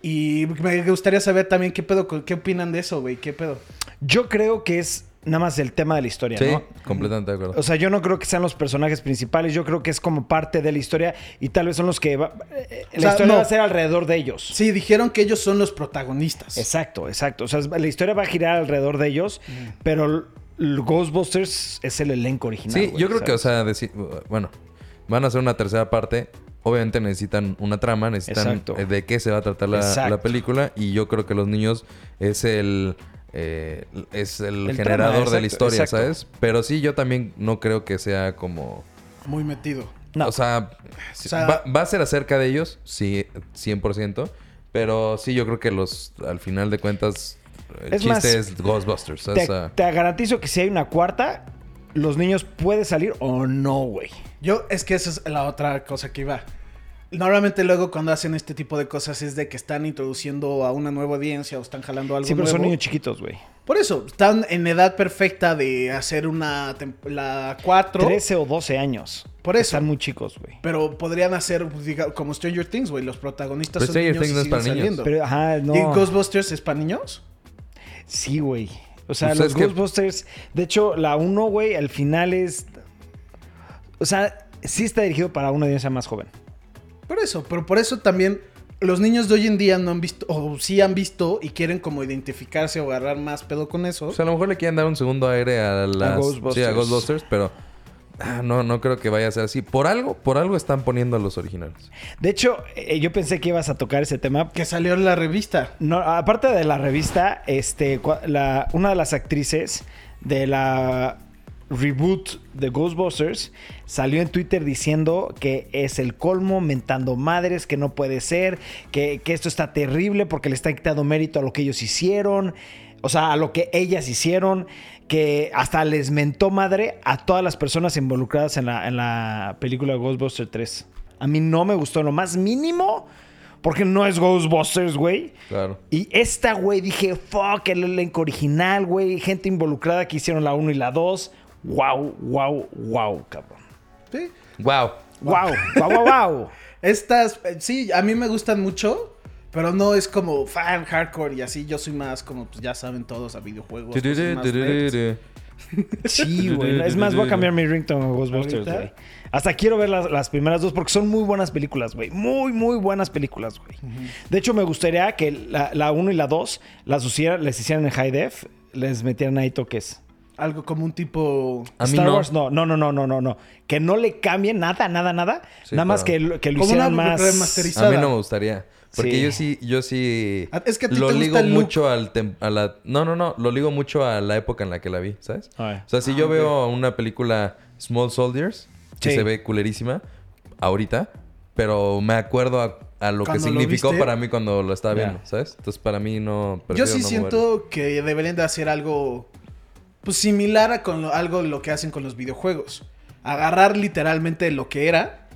Y me gustaría saber también qué pedo, con- qué opinan de eso, güey, qué pedo. Yo creo que es nada más el tema de la historia, Sí, ¿no? completamente de acuerdo. O sea, yo no creo que sean los personajes principales, yo creo que es como parte de la historia y tal vez son los que... va- eh, la O sea, historia no. va a ser alrededor de ellos. Sí, dijeron que ellos son los protagonistas. Exacto, exacto. O sea, la historia va a girar alrededor de ellos, pero Ghostbusters es el elenco original. Sí, güey, yo creo que, o sea, deci- bueno, van a hacer una tercera parte. Obviamente necesitan una trama, necesitan Exacto. eh, de qué se va a tratar la, película. Y yo creo que los niños es el eh, es el, El generador trama, de la historia, exacto. ¿sabes? Pero sí, yo también no creo que sea como... Muy metido. No. O sea, sí, O sea- va, va a ser acerca de ellos, sí, 100%. Pero sí, yo creo que los, al final de cuentas, el Es chiste más, es Ghostbusters. Te, te garantizo que si hay una cuarta, los niños pueden salir o no, güey. Yo, es que esa es la otra cosa que iba. Normalmente luego cuando hacen este tipo de cosas es de que están introduciendo a una nueva audiencia o están jalando algo Sí, pero nuevo. son niños chiquitos, güey. Por eso, están en edad perfecta de hacer una la 4. 13 o 12 años. Por eso. Están muy chicos, güey. Pero podrían hacer pues, diga, como Stranger Things, güey. Los protagonistas Pero son Stranger niños Things y no es para niños. saliendo. Pero, ajá, no. ¿Y Ghostbusters es para niños? Sí, güey. O sea, los que- Ghostbusters. De hecho, la 1, güey, al final es. O sea, sí está dirigido para una audiencia más joven. Por eso, pero por eso también los niños de hoy en día no han visto, o sí han visto y quieren como identificarse o agarrar más pedo con eso. o sea, a lo mejor le quieren dar un segundo aire a las... Ghostbusters. Sí, a Ghostbusters, pero... ah, no, no creo que vaya a ser así. Por algo, por algo están poniendo a los originales. De hecho, eh, yo pensé que ibas a tocar ese tema. que salió en la revista. No, aparte de la revista, este, la, una de las actrices de la reboot de Ghostbusters salió en Twitter diciendo que es el colmo, mentando madres, que no puede ser, que, que esto está terrible porque le está quitando mérito a lo que ellos hicieron, o sea, a lo que ellas hicieron, que hasta les mentó madre a todas las personas involucradas en la, en la película Ghostbusters 3. A mí no me gustó lo más mínimo. Porque no es Ghostbusters, güey. Claro. Y esta, güey, dije, fuck, el elenco original, güey. Gente involucrada que hicieron la 1 y la 2. Wow, wow, wow, cabrón. Sí. Wow. Wow, wow, wow, wow. Estas, eh, sí, a mí me gustan mucho, pero no es como fan hardcore y así. Yo soy más como, pues ya saben todos, a videojuegos. Sí, güey. Es más, voy a cambiar mi ringtone a Ghostbusters. Hasta quiero ver las, las primeras dos porque son muy buenas películas, güey. Muy, muy buenas películas, güey. De hecho, me gustaría que la, la 1 y la 2 las hicieran, les hicieran en high def, les metieran ahí toques. Algo como un tipo... A mí Star no. Wars no, no, no, no, no, no, no. Que no le cambien nada, nada, nada. Sí, nada más que, pero- que lo Como hicieran una más. remasterizada. A mí no me gustaría. Porque Sí. yo sí, yo sí Ah, es que a ti lo te gusta ligo el look. mucho al tem- a la no, no, no, lo ligo mucho a la época en la que la vi, ¿sabes? Ay. O sea, si yo veo una película Small Soldiers que Sí. se ve culerísima ahorita, pero me acuerdo a, a lo que lo significó viste. para mí cuando lo estaba viendo, ¿sabes? Entonces para mí no Yo sí no siento que deberían de hacer algo pues similar a con lo- algo lo que hacen con los videojuegos. Agarrar literalmente lo que era,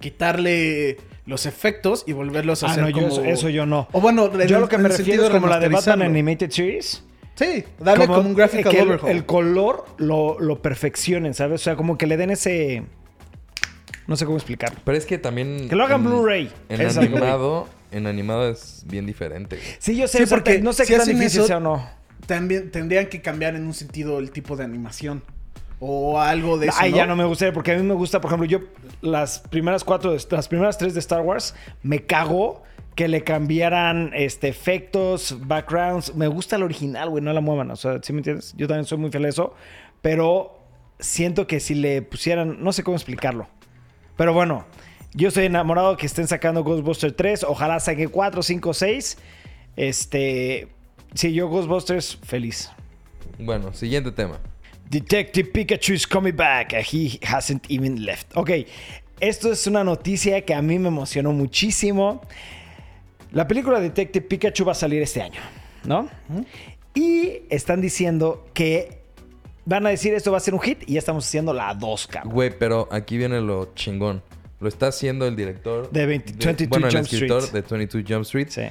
quitarle los efectos y volverlos a Ah, hacer no, yo como... eso, eso yo no. O bueno, en yo lo que me refiero es como la de Batman. Animated Series. Sí, darle como, un graphical que el, overhaul. el color lo, lo perfeccionen, ¿sabes? O sea, como que le den ese. No sé cómo explicarlo. Pero es que también Que lo hagan Blu-ray. En animado, en animado es bien diferente. güey. Sí, yo sé, Sí, porque no sé si qué tan difícil eso- sea o no. También tendrían que cambiar en un sentido el tipo de animación. O algo de eso, Ay, ¿no? ya no me gustaría, porque a mí me gusta, por ejemplo, yo las primeras cuatro, las primeras tres de Star Wars, me cago que le cambiaran este, efectos, backgrounds. Me gusta el original, güey, no la muevan. O sea, ¿sí me entiendes? Yo también soy muy fiel a eso, pero siento que si le pusieran, no sé cómo explicarlo. Pero bueno, yo estoy enamorado que estén sacando Ghostbusters 3. Ojalá saquen 4, 5, 6. Este. Sí, yo Ghostbusters, feliz. Bueno, siguiente tema. Detective Pikachu is coming back. He hasn't even left. Ok, esto es una noticia que a mí me emocionó muchísimo. La película Detective Pikachu va a salir este año, ¿no? Y están diciendo que van a decir esto va a ser un hit y ya estamos haciendo la 2, cabrón. Güey, pero aquí viene lo chingón. Lo está haciendo el director. De 20 22 bueno, el Jump escritor Street. de 22 Jump Street. Sí,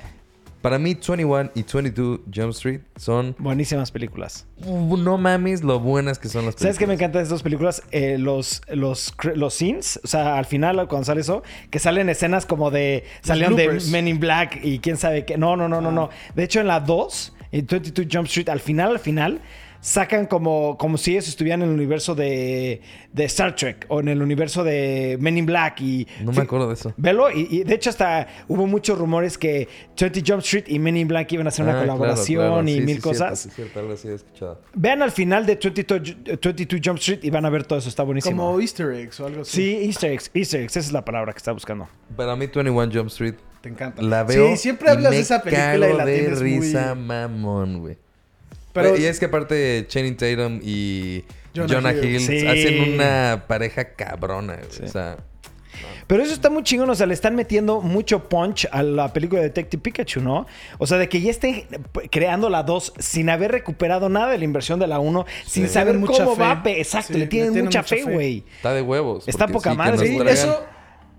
Para mí, 21 y 22 Jump Street son. buenísimas películas. Uh, no mames lo buenas que son las películas. ¿Sabes qué me encantan de estas películas? Eh, los, los, los scenes, o sea, al final cuando sale eso, que salen escenas como de... Salieron de. Men in Black y quién sabe qué. No, no, no, no, no. De hecho, en la 2, en 22 Jump Street, al final, al final, sacan como, como si ellos estuvieran en el universo de, de Star Trek o en el universo de Men in Black y... No me acuerdo de eso. Velo, y, y de hecho hasta hubo muchos rumores que 20 Jump Street y Men in Black iban a hacer una Ah, claro, colaboración claro. y Sí, mil sí, cosas. Cierto, sí, cierto, algo así he escuchado. Vean al final de 22, Ju- 22 Jump Street y van a ver todo eso, está buenísimo. Como easter eggs o algo así. Sí, easter eggs, easter eggs, esa es la palabra que está buscando. Para mí, 21 Jump Street Te encanta. la veo. Sí, siempre y hablas me de esa película y la de tienes risa muy... mamón, güey. Pero- y es que aparte Channing Tatum y Jonah Jonah, Hill. Hill. Sí. Hacen una pareja cabrona, güey. Sí. O sea, Pero eso está muy chingón, o sea, le están metiendo mucho punch a la película de Detective Pikachu, ¿no? O sea, de que ya estén creando la 2 sin haber recuperado nada de la inversión de la 1, sin saber mucha cómo fe. va. pe- Exacto, Sí, le le tienen, tienen mucha, mucha fe, güey. está de huevos. Está poca madre. Sí, eso...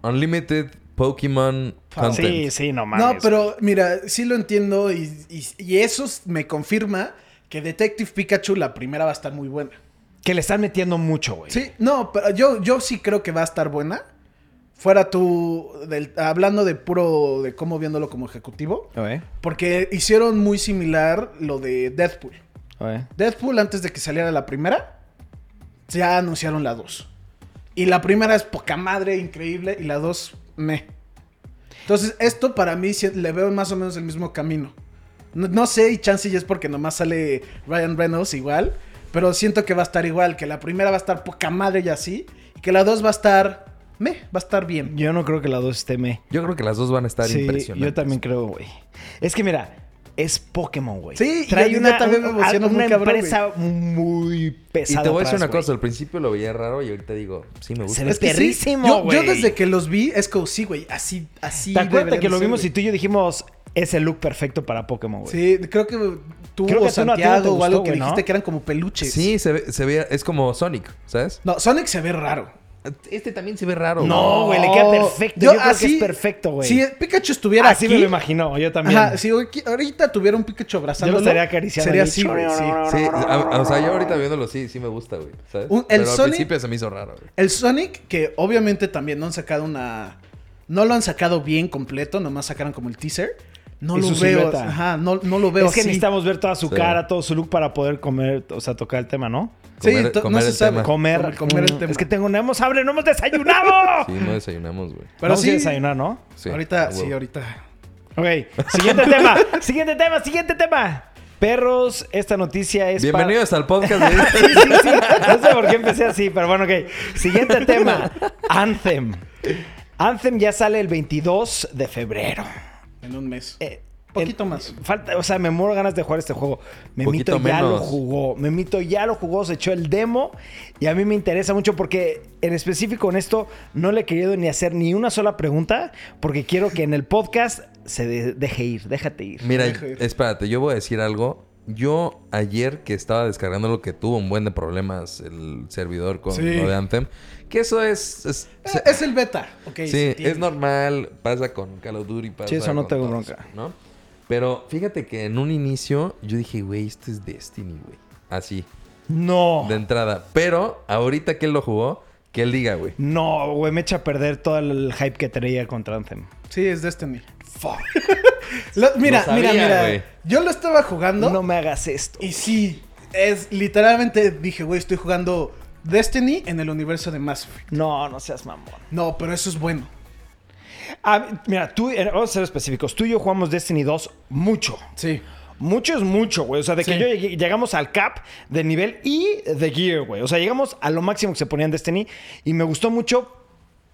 Unlimited Pokémon content. Sí, sí, no mames. No, pero mira, sí lo entiendo y, y- y eso me confirma que Detective Pikachu, la primera, va a estar muy buena. Que le están metiendo mucho, güey. Sí, no, pero yo, yo sí creo que va a estar buena. Fuera tú, del- hablando de puro, de cómo viéndolo como ejecutivo. Porque hicieron muy similar lo de Deadpool. Deadpool, antes de que saliera la primera, ya anunciaron la 2. Y la primera es poca madre, increíble, y la 2, me. Entonces, esto para mí le veo más o menos el mismo camino. No, no sé, y chance ya es porque nomás sale Ryan Reynolds igual, pero siento que va a estar igual, que la primera va a estar poca madre y así, y que la 2 va a estar, me, va a estar bien. Yo no creo que la 2 esté me. Yo creo que las dos van a estar Sí, impresionantes. yo también creo, güey. Es que mira, es Pokémon, güey. Sí, trae yo- yo una, también me emociono una muy cabrón, empresa muy Y pesada. te voy a decir atrás, una güey. cosa. Al principio lo veía raro y ahorita digo, sí me gusta. Se ve Es que sí, perrísimo, yo, yo güey. desde que los vi, es como, sí, güey, así, así. ¿Te acuerdas que lo vimos güey. y tú y yo dijimos es el look perfecto para Pokémon, güey? Sí, creo que tú Creo que o a ti no- Santiago o algo que dijiste que eran como peluches. Sí, se ve, se ve, es como Sonic, ¿sabes? No, Sonic se ve raro. Este también se ve raro. No, güey, le queda perfecto. Yo, creo que es perfecto, güey. Si Pikachu estuviera Así aquí... me lo imagino, yo también. Ajá, si ahorita tuviera un Pikachu abrazándolo... estaría acariciando Sería así, güey, sí. Sí, a- o sea, yo ahorita viéndolo sí, sí me gusta, güey. ¿sabes? Un- el Pero al Sonic- principio se me hizo raro, güey. El Sonic, que obviamente también no han sacado una... No lo han sacado bien completo, nomás sacaron como el teaser. No Y lo veo... Ajá, no, no lo veo es que así. necesitamos ver toda su Sí. cara, todo su look para poder comer, o sea, tocar el tema, ¿no? Sí, Comer- comer no se sabe. tema. Comer, Comer- comer el Mm, tema. Es que tengo, no hemos hambre, no hemos desayunado. Sí, no desayunamos, güey. Pero Vamos sí... a desayunar, ¿no? Sí, ahorita, sí, ahorita... Ok, siguiente tema, siguiente tema, siguiente tema. Perros, esta noticia es para- Bienvenidos al podcast de... Sí, sí, sí. No sé por qué empecé así, pero bueno, ok. Siguiente tema. Anthem. Anthem ya sale el 22 de febrero. En un mes. Eh, Poquito más. Falta, o sea, me muero ganas de jugar este juego. Memito Poquito ya lo jugó. Memito ya lo jugó, se echó el demo. Y a mí me interesa mucho porque en específico en esto no le he querido ni hacer ni una sola pregunta porque quiero que en el podcast se de- deje ir, déjate ir. Mira, ir. espérate, yo voy a decir algo. Yo ayer que estaba descargando lo que tuvo un buen de problemas el servidor con Sí. lo de Anthem, que eso es... es- Eh, Es el beta. Ok, sí, es normal, pasa con Call of Duty, pasa Sí, eso no con tengo todos, bronca. ¿no? Pero fíjate que en un inicio yo dije, güey, esto es Destiny, güey. Así, No. de entrada. Pero ahorita que él lo jugó, que él diga, güey. No, güey, me echa a perder todo el hype que traía contra Anthem. Sí, es Destiny. Lo- mira, Lo sabía, mira, mira. Yo lo estaba jugando No me hagas esto. y sí, es literalmente dije, güey, estoy jugando Destiny en el universo de Mass Effect. No, no seas mamón. No, pero eso es bueno. Ah, mira, tú, eh, vamos a ser específicos. Tú y yo jugamos Destiny 2 mucho. Sí. Mucho es mucho, güey. O sea, de que Sí. yo llegué- llegamos al cap de nivel y de gear, güey. O sea, llegamos a lo máximo que se ponía en Destiny y me gustó mucho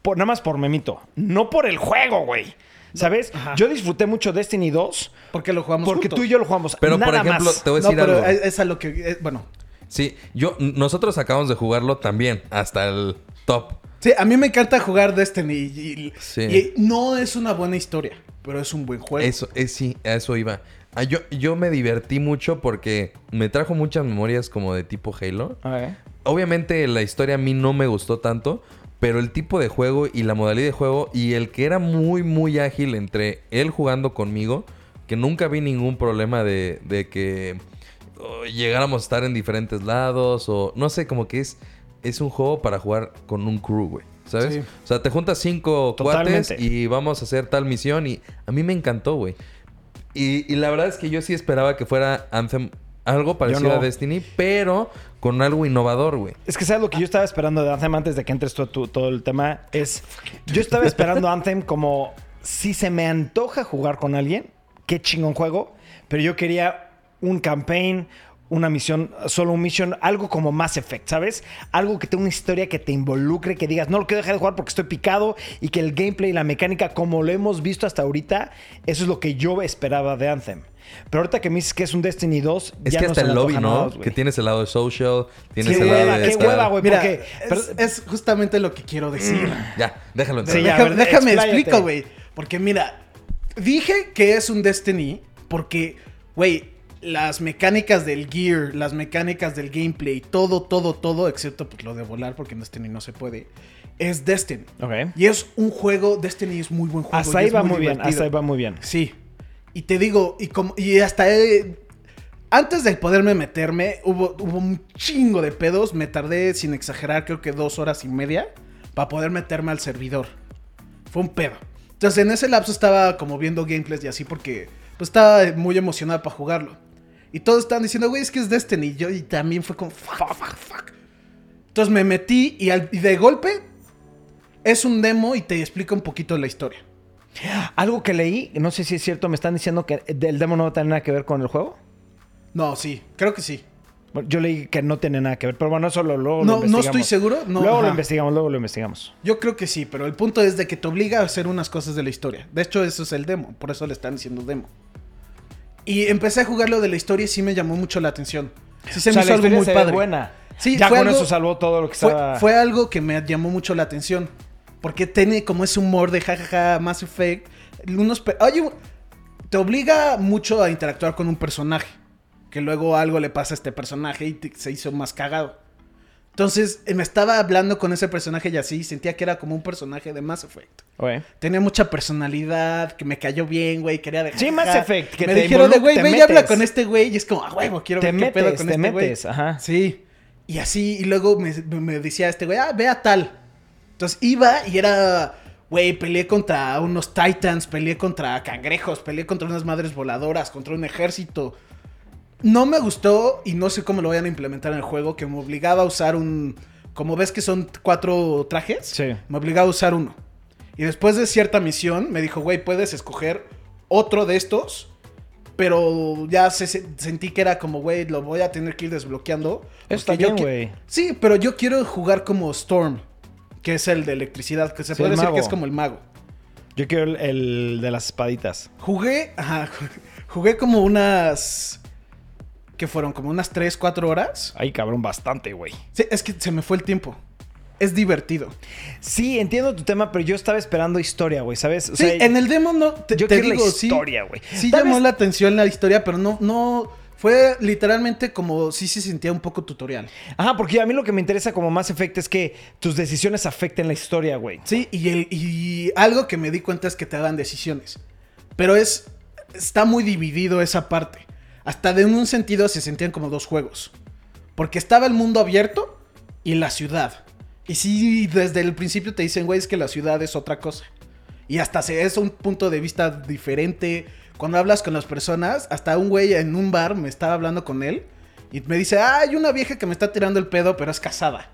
por, nada más por Memito. No por el juego, güey. ¿Sabes? Ajá. Yo disfruté mucho Destiny 2 Porque lo jugamos porque juntos. tú y yo lo jugamos. Pero por nada ejemplo, más. te voy a No, decir pero algo. es, es a lo que... eh, bueno. Sí, yo, nosotros acabamos de jugarlo también, hasta el top. Sí, a mí me encanta jugar Destiny y, y- Sí. y no es una buena historia, pero es un buen juego. Eso, es, sí, a eso iba. Ah, yo, yo me divertí mucho porque me trajo muchas memorias como de tipo Halo. Obviamente la historia a mí no me gustó tanto, pero el tipo de juego y la modalidad de juego y el que era muy, muy ágil entre él jugando conmigo, que nunca vi ningún problema de, de que oh, llegáramos a estar en diferentes lados o no sé, como que es, es un juego para jugar con un crew, güey. ¿Sabes? Sí. O sea, te juntas cinco Totalmente. cuates y vamos a hacer tal misión y a mí me encantó, güey. Y, y la verdad es que yo sí esperaba que fuera Anthem algo parecido no. a Destiny, pero con algo innovador, güey. Es que sabes lo que yo estaba esperando de Anthem antes de que entres tú, tú- todo el tema. Es. Yo estaba esperando Anthem como si se me antoja jugar con alguien, qué chingón juego. Pero yo quería un campaign, una misión, solo un mission, algo como Mass Effect, ¿sabes? Algo que tenga una historia que te involucre, que digas, no lo quiero dejar de jugar porque estoy picado y que el gameplay y la mecánica, como lo hemos visto hasta ahorita, eso es lo que yo esperaba de Anthem. Pero ahorita que me dices que es un Destiny 2, Es ya que no hasta el lobby, ¿no? nada, que tienes el lado de social, tienes Qué el lado hueva, de... qué estar- hueva, güey. Mira, porque- es, pero- es justamente lo que quiero decir. Ya, déjalo entrar. Sí, ya, Deja- a ver, déjame explico, güey. Porque mira, dije que es un Destiny porque, güey, las mecánicas del gear, las mecánicas del gameplay, todo, todo, todo, excepto pues, lo de volar, porque en Destiny no se puede, es Destiny. Y es un juego, Destiny es muy buen juego. Hasta ahí va muy bien, hasta ahí va muy bien. Sí. Y te digo, y como y hasta eh, antes de poderme meterme, hubo, hubo un chingo de pedos. Me tardé, sin exagerar, creo que dos horas y media para poder meterme al servidor. Fue un pedo. Entonces, en ese lapso estaba como viendo gameplays y así porque pues, estaba muy emocionado para jugarlo. Y todos estaban diciendo, güey, es que es Destiny. Y yo y también fue como, fuck, fuck, fuck. Entonces me metí y, al- y de golpe es un demo y te explica un poquito la historia. Algo que leí, no sé si es cierto, me están diciendo que el demo no va a tener nada que ver con el juego. No, sí, creo que sí. Bueno, Yo leí que no tiene nada que ver, pero bueno, eso lo, luego lo No, no investigamos. estoy seguro. No, luego lo investigamos, luego lo investigamos. Yo creo que sí, pero el punto es de que te obliga a hacer unas cosas de la historia. De hecho, eso es el demo, por eso le están diciendo demo. Y empecé a jugar lo de la historia y sí me llamó mucho la atención. Sí se o sea, me hizo algo muy padre. buena. Sí, ya fue con algo- eso salvó todo lo que Fue, estaba... fue algo que me llamó mucho la atención. Porque tiene como ese humor de jajaja, Mass Effect. Unos Oye, te obliga mucho a interactuar con un personaje. Que luego algo le pasa a este personaje y te- se hizo más cagado. Entonces eh, me estaba hablando con ese personaje y así sentía que era como un personaje de Mass Effect. Tenía mucha personalidad, que me cayó bien, güey, quería dejar. Sí, Mass Effect, que me te dijeron de, güey, ve y habla metes. con este güey y es como, ah, huevo, quiero Te ver qué pedo metes, con te este güey. metes, ajá. Sí. Y así, y luego me, me decía este güey, ah, ve a tal. Entonces iba y era, güey, peleé contra unos titans, peleé contra cangrejos, peleé contra unas madres voladoras, contra un ejército. No me gustó y no sé cómo lo vayan a implementar en el juego, que me obligaba a usar un... Como ves que son cuatro trajes, Sí. me obligaba a usar uno. Y después de cierta misión, me dijo, güey, puedes escoger otro de estos. Pero ya se- se- sentí que era como, güey, lo voy a tener que ir desbloqueando. Está bien, güey. Sí, pero yo quiero jugar como Storm, que es el de electricidad, que se Sí, puede decir que es como el mago. Yo quiero el, el de las espaditas. Jugué, ajá, jugué como unas... que fueron? Como unas 3, 4 horas. Ay, cabrón, bastante, güey. Sí, es que se me fue el tiempo. Es divertido. Sí, entiendo tu tema, pero yo estaba esperando historia, güey, ¿sabes? O sí, sea, en el demo no... Te, yo te quiero digo, la sí. historia, güey. Sí Tal llamó vez- la atención la historia, pero no, no... Fue literalmente como sí se sentía un poco tutorial. Ajá, porque a mí lo que me interesa como Mass Effect es que tus decisiones afecten la historia, güey. Sí, y, el- y algo que me di cuenta es que te dan decisiones. Pero es. Está muy dividido esa parte. Hasta de un sentido se sentían como dos juegos. Porque estaba el mundo abierto y la ciudad. Y sí, desde el principio te dicen, güey, es que la ciudad es otra cosa. Y hasta se es un punto de vista diferente. Cuando hablas con las personas, hasta un güey en un bar me estaba hablando con él. Y me dice, ah, hay una vieja que me está tirando el pedo, pero es casada.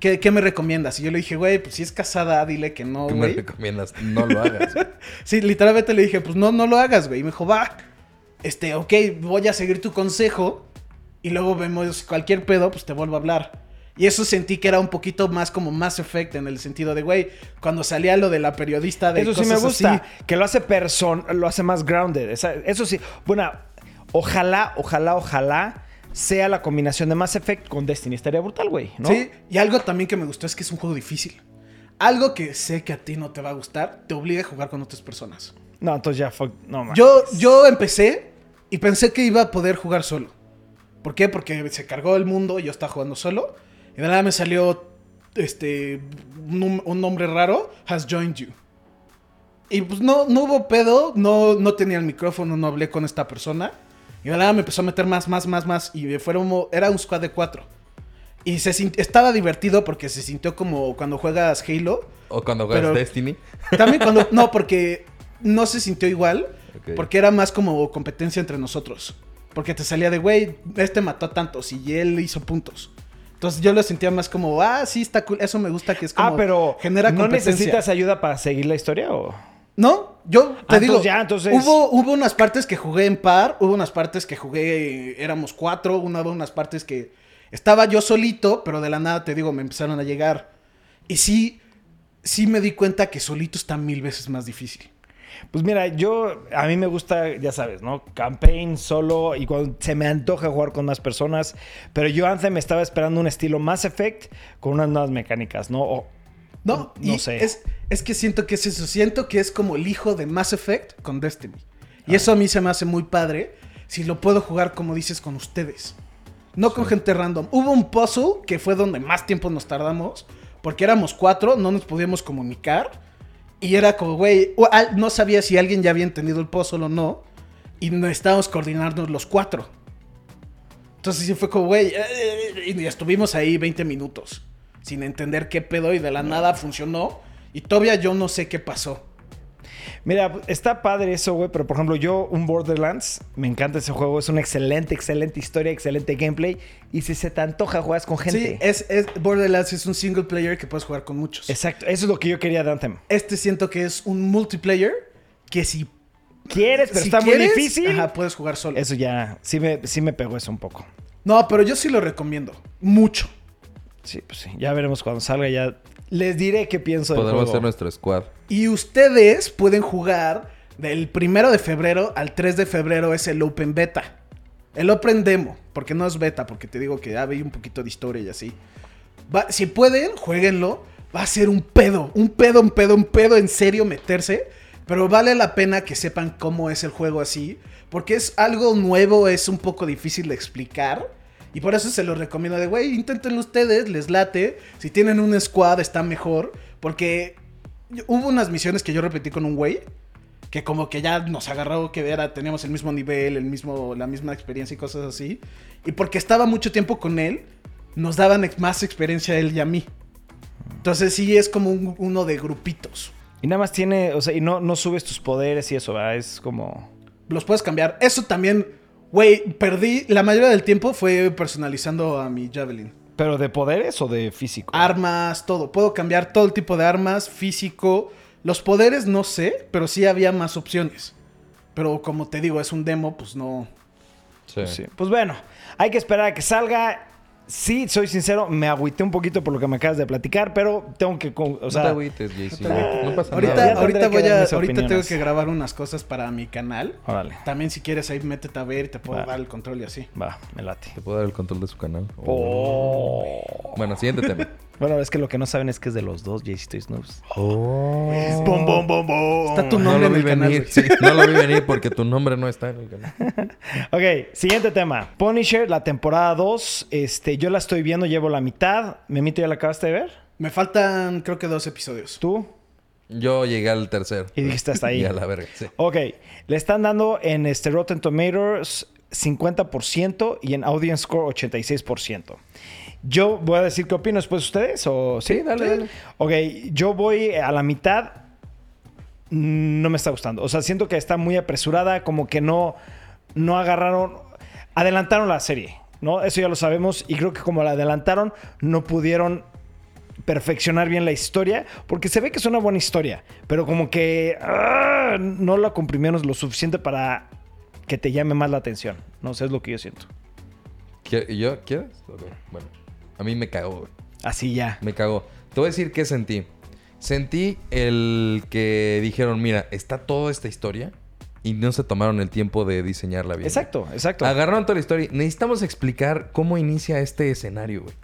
¿Qué, qué me recomiendas? Y yo le dije, güey, pues si es casada, dile que no, ¿Qué me güey. recomiendas? No lo hagas. Sí, literalmente le dije, pues no, no lo hagas, güey. Y me dijo, va, este, ok, voy a seguir tu consejo. Y luego vemos cualquier pedo, pues te vuelvo a hablar. Y eso sentí que era un poquito más como Mass Effect en el sentido de, güey, cuando salía lo de la periodista de Eso sí me gusta. así. Que lo hace person, lo hace más grounded. Esa- Eso sí. Bueno, ojalá, ojalá, ojalá sea la combinación de Mass Effect con Destiny. Estaría brutal, güey. ¿no? Sí, y algo también que me gustó es que es un juego difícil. Algo que sé que a ti no te va a gustar, te obliga a jugar con otras personas. No, entonces ya fuck. No, man. Yo, yo empecé y pensé que iba a poder jugar solo. ¿Por qué? Porque se cargó el mundo y yo estaba jugando solo. Y de nada me salió este un, un nombre raro, has joined you. Y pues no, no hubo pedo, no, no tenía el micrófono, no hablé con esta persona. Y de nada me empezó a meter más, más, más, más. Y fueron, era un squad de cuatro. Y se estaba divertido porque se sintió como cuando juegas Halo. O cuando juegas Destiny. También cuando. No, porque no se sintió igual. Ok. Porque era más como competencia entre nosotros. Porque te salía de, güey, este mató a tantos y él hizo puntos. Entonces yo lo sentía más como, ah, sí, está cool. Eso me gusta que es como. ah, pero genera ¿no necesitas ayuda para seguir la historia o...? No, Yo te Ah, digo, entonces ya, entonces- hubo, hubo unas partes que jugué en par, hubo unas partes que jugué, éramos cuatro, una, hubo unas partes que estaba yo solito, pero de la nada, te digo, me empezaron a llegar. Y sí, sí me di cuenta que solito está mil veces más difícil. Pues mira, yo, a mí me gusta, ya sabes, ¿no? Campaign solo y cuando se me antoja jugar con más personas. Pero yo antes me estaba esperando un estilo Mass Effect con unas nuevas mecánicas, ¿no? O- No, No y sé. Es, es que siento que es eso. Siento que es como el hijo de Mass Effect con Destiny. Ah. Y eso a mí se me hace muy padre si lo puedo jugar, como dices, con ustedes. No con gente random. Hubo un puzzle que fue donde más tiempo nos tardamos. Porque éramos cuatro, no nos podíamos comunicar. Y era como, güey, no sabía si alguien ya había entendido el puzzle o no. Y necesitábamos coordinarnos los cuatro. Entonces sí fue como, güey, eh, eh, y estuvimos ahí 20 minutos sin entender qué pedo y de la nada funcionó. Y todavía yo no sé qué pasó. Mira, está padre eso, güey, pero por ejemplo, yo, un Borderlands, me encanta ese juego, es una excelente, excelente historia, excelente gameplay. Y si se te antoja, juegas con gente. Sí, es, es Borderlands es un single player que puedes jugar con muchos. Exacto, eso es lo que yo quería de Anthem. Este siento que es un multiplayer que si, ¿Quieres? Pero si está quieres, muy difícil. Ajá, puedes jugar solo. Eso ya, sí me, sí me pegó eso un poco. No, pero yo sí lo recomiendo. Mucho. Sí, pues sí, ya veremos cuando salga, ya les diré qué pienso del Podremos juego. hacer nuestro squad. Y ustedes pueden jugar del primero de febrero al 3 de febrero es el Open Beta. El Open Demo, porque no es beta, porque te digo que ya veía un poquito de historia y así. Va- si pueden, jueguenlo. Va a ser un pedo, un pedo, un pedo, un pedo en serio meterse. Pero vale la pena que sepan cómo es el juego así. Porque es algo nuevo, es un poco difícil de explicar. Y por eso se los recomiendo de, güey, inténtenlo ustedes, les late. Si tienen un squad está mejor. Porque hubo unas misiones que yo repetí con un güey. Que como que ya nos agarró que era, teníamos el mismo nivel, el mismo, la misma experiencia y cosas así. Y porque estaba mucho tiempo con él, nos daban más experiencia a él y a mí. Entonces sí es como un- uno de grupitos. Y nada más tiene, o sea, y no, no subes tus poderes y eso, ¿verdad? Es como... Los puedes cambiar. Eso también, güey, perdí. La mayoría del tiempo fue personalizando a mi Javelin. ¿Pero de poderes o de físico? Armas, todo. Puedo cambiar todo el tipo de armas, físico. Los poderes no sé, pero sí había más opciones. Pero como te digo, es un demo, pues no. Sí. Sí. Pues bueno, hay que esperar a que salga. Sí, soy sincero, me agüité un poquito por lo que me acabas de platicar, pero tengo que... O no sea, te agüites, JC. No pasa Ahorita, nada. ahorita voy a. Ahorita tengo que grabar unas cosas para mi canal. órale, También si quieres ahí métete a ver y te puedo Va. dar el control y así. va, me late. ¿Te puedo dar el control de su canal? Oh. Bueno, siguiente tema. Bueno, es que lo que no saben es que es de los dos, JC Toy Snoops. Oh. Bom, bom, bom, bom. Está tu No nombre lo en vi el canal. venir. güey. sí, no lo vi venir porque tu nombre no está en el canal. Ok, siguiente tema. Punisher, la temporada 2. Este, yo la estoy viendo, llevo la mitad. ¿Memito ya la acabaste de ver? Me faltan, creo que dos episodios. ¿Tú? Yo llegué al tercer. Y dijiste hasta ahí. Y a la verga, sí. Ok, le están dando en este Rotten Tomatoes 50% y en Audience Score 86%. Yo voy a decir qué opino después ustedes o sí, Sí, dale, dale. Ok, yo voy a la mitad. No me está gustando. O sea, siento que está muy apresurada, como que no no agarraron adelantaron la serie, ¿no? Eso ya lo sabemos y creo que como la adelantaron no pudieron perfeccionar bien la historia, porque se ve que es una buena historia, pero como que ah, no la comprimieron lo suficiente para que te llame más la atención. No sé, es lo que yo siento. ¿Qui- ¿Y yo? ¿Quieres? Bueno, a mí me cagó, güey. Así ya. Me cagó. Te voy a decir qué sentí. Sentí el que dijeron, mira, está toda esta historia y no se tomaron el tiempo de diseñarla bien. Exacto, exacto. Agarraron toda la historia. Necesitamos explicar cómo inicia este escenario, güey.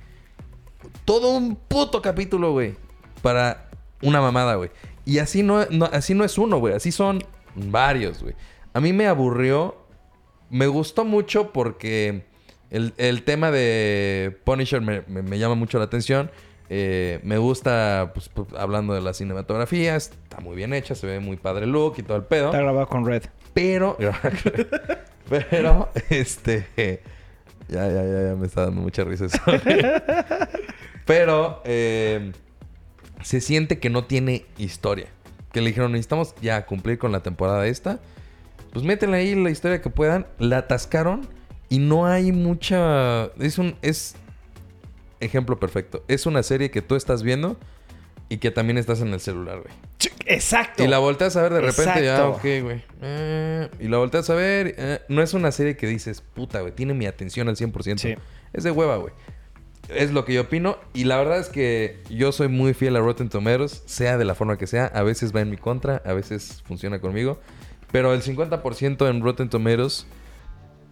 Todo un puto capítulo, güey. Para una mamada, güey. Y así no, no- así no es uno, güey. Así son varios, güey. A mí me aburrió. Me gustó mucho porque el, el tema de Punisher me, me- me llama mucho la atención. Eh, me gusta, pues, pues, hablando de la cinematografía. Está muy bien hecha, se ve muy padre el look y todo el pedo. Está grabado con Red. Pero, pero, este, ya, ya, ya, ya me está dando mucha risa eso. pero, eh, se siente que no tiene historia. Que le dijeron, necesitamos ya cumplir con la temporada esta. Pues métenle ahí la historia que puedan. La atascaron y no hay mucha... Es un... Es ejemplo perfecto. Es una serie que tú estás viendo y que también estás en el celular, güey. Exacto. Y la volteas a ver de repente, ya, Exacto. ok, güey. Eh, y la volteas a ver. eh, no es una serie que dices, puta, güey, tiene mi atención al 100%. Sí. Es de hueva, güey. Es lo que yo opino. Y la verdad es que yo soy muy fiel a Rotten Tomatoes, sea de la forma que sea. A veces va en mi contra, a veces funciona conmigo. Pero el 50% en Rotten Tomatoes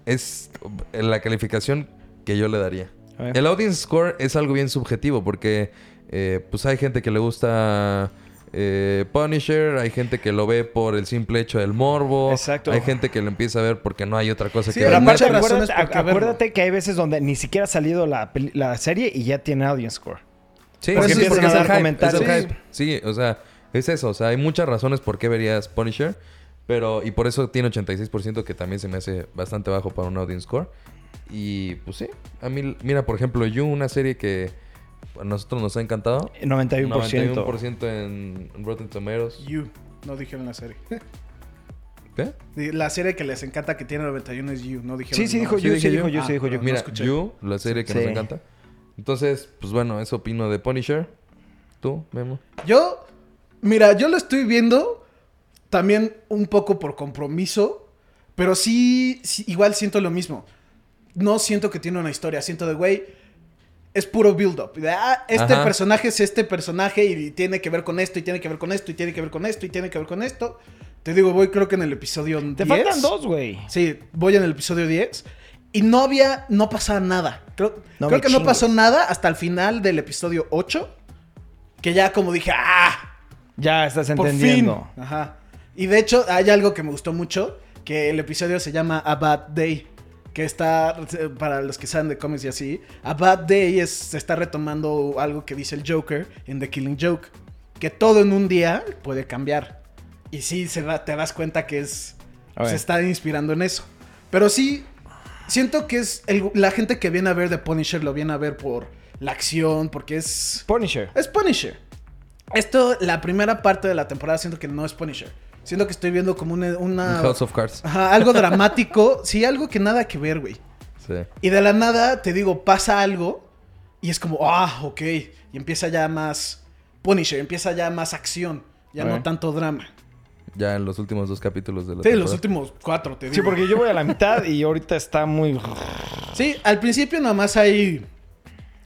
es la calificación que yo le daría. El audience score es algo bien subjetivo porque eh, pues hay gente que le gusta eh, Punisher, hay gente que lo ve por el simple hecho del morbo, Exacto. hay gente que lo empieza a ver porque no hay otra cosa Sí, que Pero aparte, razones acuérdate, acuérdate que hay veces donde ni siquiera ha salido la, la serie y ya tiene audience score. Sí, Porque sí, empiezan porque a es el dar hype, comentarios. es el hype. Sí, o sea, es eso. O sea, hay muchas razones por qué verías Punisher. Pero, y por eso tiene 86% que también se me hace bastante bajo para un audience score. Y pues sí, a mí, mira, por ejemplo, You, una serie que a nosotros nos ha encantado. 91%. 91% en Rotten Tomatoes. You. No dijeron la serie. ¿Qué? La serie que les encanta que tiene 91 es You. No dijeron Sí, sí el dijo nombre. You, sí dije dijo You. Sí Ah, dijo You. Mira, escuché. You, la serie que Sí. nos encanta. Entonces, pues bueno, eso opino de Punisher. ¿Tú, Memo? Yo, mira, yo lo estoy viendo también un poco por compromiso, pero sí, sí, igual siento lo mismo. No siento que tiene una historia, siento de, güey, es puro build-up. Ah, este Ajá. personaje es este personaje y tiene que ver con esto, y tiene que ver con esto, y tiene que ver con esto, y tiene que ver con esto. Te digo, voy creo que en el episodio 10. Te faltan dos, güey. Sí, voy en el episodio 10. Y no había, no pasaba nada. Creo, No creo que no pasó nada hasta el final del episodio 8. Que ya como dije, ¡ah! Ya estás Por entendiendo. fin. Ajá. Y de hecho, hay algo que me gustó mucho, que el episodio se llama A Bad Day. Que está, eh, para los que saben de cómics y así, A Bad Day es, se está retomando algo que dice el Joker en The Killing Joke. Que todo en un día puede cambiar. Y sí, se te das cuenta que es, se está inspirando en eso. Pero sí, siento que es el- la gente que viene a ver The Punisher lo viene a ver por la acción, porque es... Punisher. Es Punisher. Esto, la primera parte de la temporada, siento que no es Punisher. Siento que estoy viendo como una. una- House of Cards. Ajá, algo dramático. sí, algo que nada que ver, güey. Sí. Y de la nada, te digo, pasa algo. Y es como, ah, ok. Y empieza ya más Punisher, empieza ya más acción. Ya no tanto drama. Ya en los últimos dos capítulos de la Sí, los temporada. últimos cuatro, te digo. Sí, porque yo voy a la mitad y ahorita está muy... Sí, al principio nada más hay.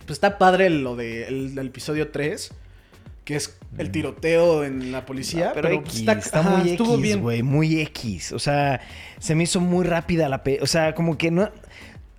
Pues está padre lo de el, del episodio 3. Que es el tiroteo en la policía. Mm. pero, pero, X, pues, está, ajá, muy estuvo X, bien. güey, muy X. O sea, se me hizo muy rápida la... pe- O sea, como que no...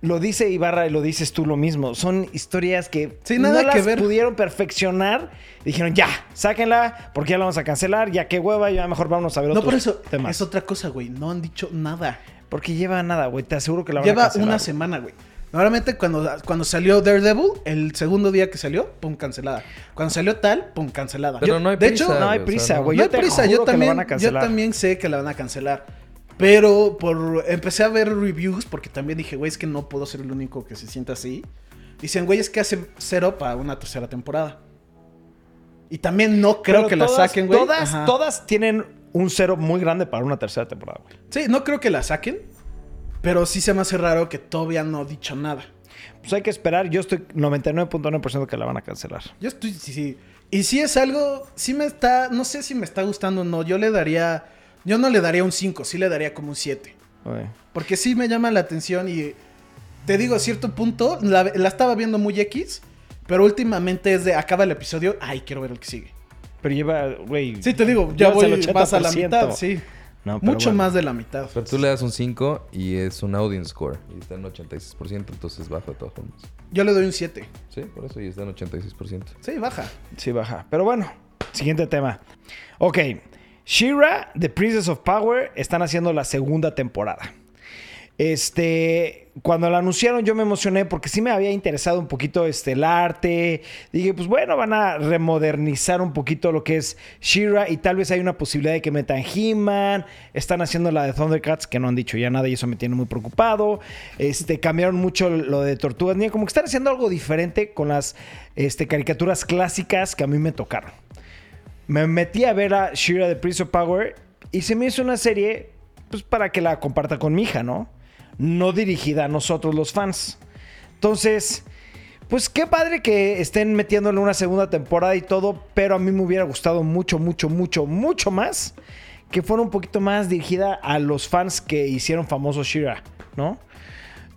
Lo dice Ibarra y lo dices tú lo mismo. Son historias que Sí, nada no que las ver. pudieron perfeccionar. Dijeron, ya, sáquenla, porque ya la vamos a cancelar. Ya qué hueva, ya mejor vamos a ver No, por eso temas. es otra cosa, güey. No han dicho nada. Porque lleva nada, güey. Te aseguro que la van a Lleva cancelar. una semana, güey. Normalmente cuando, cuando salió Daredevil, el segundo día que salió, pum, cancelada. Cuando salió tal, pum, cancelada. Pero Yo- no hay de prisa, hecho, No hay o sea, prisa, no- güey. no Yo hay prisa. Yo también, yo sé que la van a cancelar. Pero por empecé a ver reviews porque también dije, güey, es que no puedo ser el único que se sienta así. Dicen, güey, es que hace cero para una tercera temporada. Y también no creo Pero que la saquen, güey. Todas, Ajá. todas tienen un cero muy grande para una tercera temporada, güey. Sí, no creo que la saquen. Pero sí se me hace raro que todavía no ha dicho nada. Pues hay que esperar. Yo estoy 99.9% que la van a cancelar. Yo estoy, sí, sí. Y si es algo, sí me está, no sé si me está gustando o no. Yo le daría, yo no le daría un 5, sí le daría como un 7. Güey. Porque sí me llama la atención y te digo, a cierto punto, la, la estaba viendo muy X, pero últimamente es de, acaba el episodio, ay, quiero ver el que sigue. Pero lleva, güey. Sí, te digo, ya voy más a la 80%. mitad, sí. No, Mucho bueno. más de la mitad. Pero tú le das un 5 y es un audience score. Y está en 86%, entonces baja de todas formas. Yo le doy un 7. Sí, por eso y está en 86%. Sí, baja. Sí, baja. Pero bueno, siguiente tema. Ok. Shira, The Princess of Power, están haciendo la segunda temporada. Este, cuando la anunciaron yo me emocioné porque sí me había interesado un poquito este, el arte. Dije, pues bueno, van a remodernizar un poquito lo que es Shira y tal vez hay una posibilidad de que metan He-Man. Están haciendo la de Thundercats que no han dicho ya nada y eso me tiene muy preocupado. Este, cambiaron mucho lo de Tortugas Ninja, como que están haciendo algo diferente con las este, caricaturas clásicas que a mí me tocaron. Me metí a ver a Shira de Prince of Power y se me hizo una serie pues para que la comparta con mi hija, ¿no? No dirigida a nosotros los fans. Entonces, Pues qué padre que estén metiéndole una segunda temporada y todo, pero a mí me hubiera gustado mucho, mucho, mucho, mucho más que fuera un poquito más dirigida a los fans que hicieron famoso Shira, ¿no?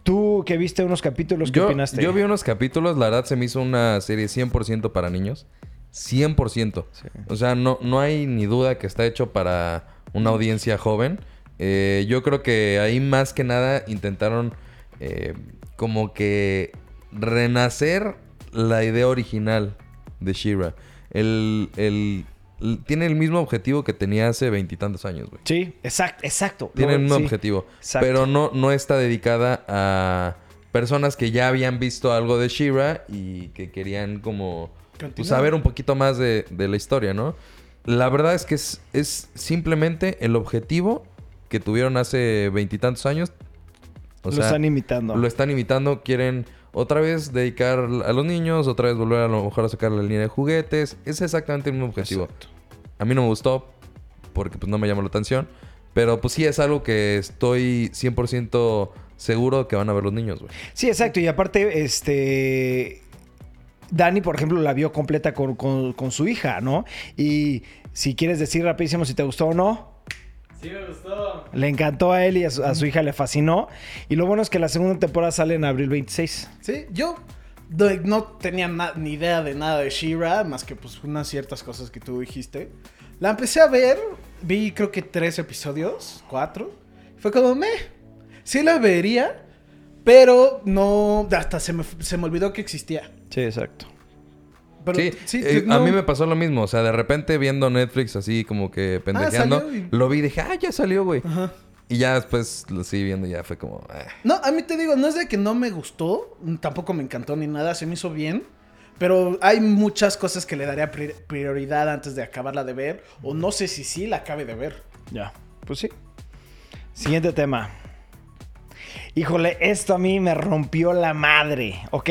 Tú que viste unos capítulos, ¿qué Yo, opinaste? yo vi unos capítulos, la verdad se me hizo una serie 100% para niños. 100%. O sea, no, no hay ni duda que está hecho para una audiencia joven. Eh, yo creo que ahí más que nada intentaron eh, como que renacer la idea original de Shira. El, el- el- tiene el mismo objetivo que tenía hace veintitantos años, güey. Sí, exacto, exacto. Tiene No, un sí. objetivo. Exacto. Pero no, no está dedicada a personas que ya habían visto algo de Shira y que querían como pues, saber un poquito más de, de la historia, ¿no? La verdad es que es, es simplemente el objetivo que tuvieron hace veintitantos años. O lo sea, están imitando. lo están imitando. Quieren otra vez dedicar a los niños, otra vez volver a lo mejor a sacar la línea de juguetes. Es exactamente el mismo objetivo. Exacto. A mí no me gustó porque pues no me llamó la atención. Pero pues sí es algo que estoy 100% seguro que van a ver los niños, güey. Sí, exacto. Y aparte, este. Dani, por ejemplo, la vio completa con, con- con su hija, ¿no? Y si quieres decir rapidísimo si te gustó o no. Sí, me gustó. Le encantó a él y a su, a su hija le fascinó. Y lo bueno es que la segunda temporada sale en abril 26. Sí, yo no, tenía ni idea de nada de She-Ra, más que pues unas ciertas cosas que tú dijiste. La empecé a ver, vi creo que tres episodios, cuatro. Fue como, me, sí la vería, pero no, hasta se me, se me olvidó que existía. Sí, exacto. Pero, sí, sí, eh, no- a mí me pasó lo mismo. O sea, de repente viendo Netflix así como que pendejeando, salió y- lo vi y dije, ah, ya salió, güey. Ajá. Y ya después lo seguí viendo y ya fue como, eh. No, a mí te digo, no es de que no me gustó, tampoco me encantó ni nada, se me hizo bien. Pero hay muchas cosas que le daría pri- prioridad antes de acabarla de ver. O no sé si sí la acabe de ver. Ya, pues sí. Siguiente tema. Híjole, esto a mí me rompió la madre. Ok.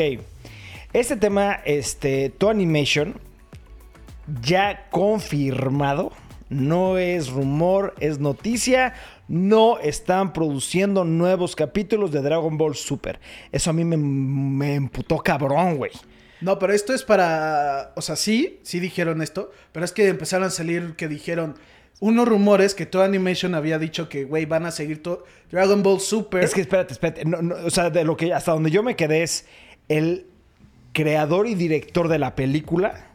Este tema, este, To Animation, ya confirmado. No es rumor, es noticia. No están produciendo nuevos capítulos de Dragon Ball Super. Eso a mí me, me emputó cabrón, güey. No, pero esto es para. O sea, sí, sí dijeron esto. Pero es que empezaron a salir que dijeron. Unos rumores que toda Animation había dicho que, güey, van a seguir todo. Dragon Ball Super. Es que espérate, espérate. No, no, o sea, de lo que hasta donde yo me quedé es el creador y director de la película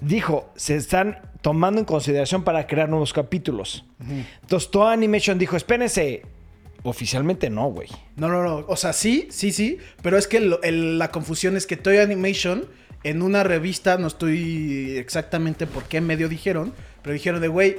dijo, se están tomando en consideración para crear nuevos capítulos. Entonces, toda Animation dijo, espérense. Oficialmente no, güey. No, no, no. O sea, sí, sí, sí. Pero es que el- la confusión es que Toy Animation en una revista, no estoy exactamente por qué medio dijeron, pero dijeron de, güey,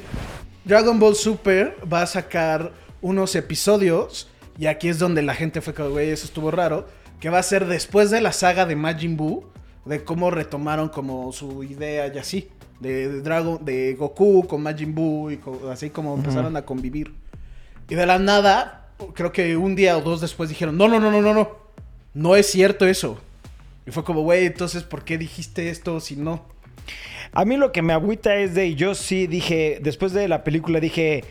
Dragon Ball Super va a sacar unos episodios, y aquí es donde la gente fue como, güey, eso estuvo raro, que va a ser después de la saga de Majin Buu, de cómo retomaron como su idea y así, de, de Dragon, de Goku con Majin Buu y así como empezaron a convivir. Y de la nada, creo que un día o dos después dijeron, no, no, no, no, no, no. No es cierto eso. Y fue como, güey, entonces, ¿por qué dijiste esto si no? A mí lo que me agüita es de, yo sí dije, después de la película dije,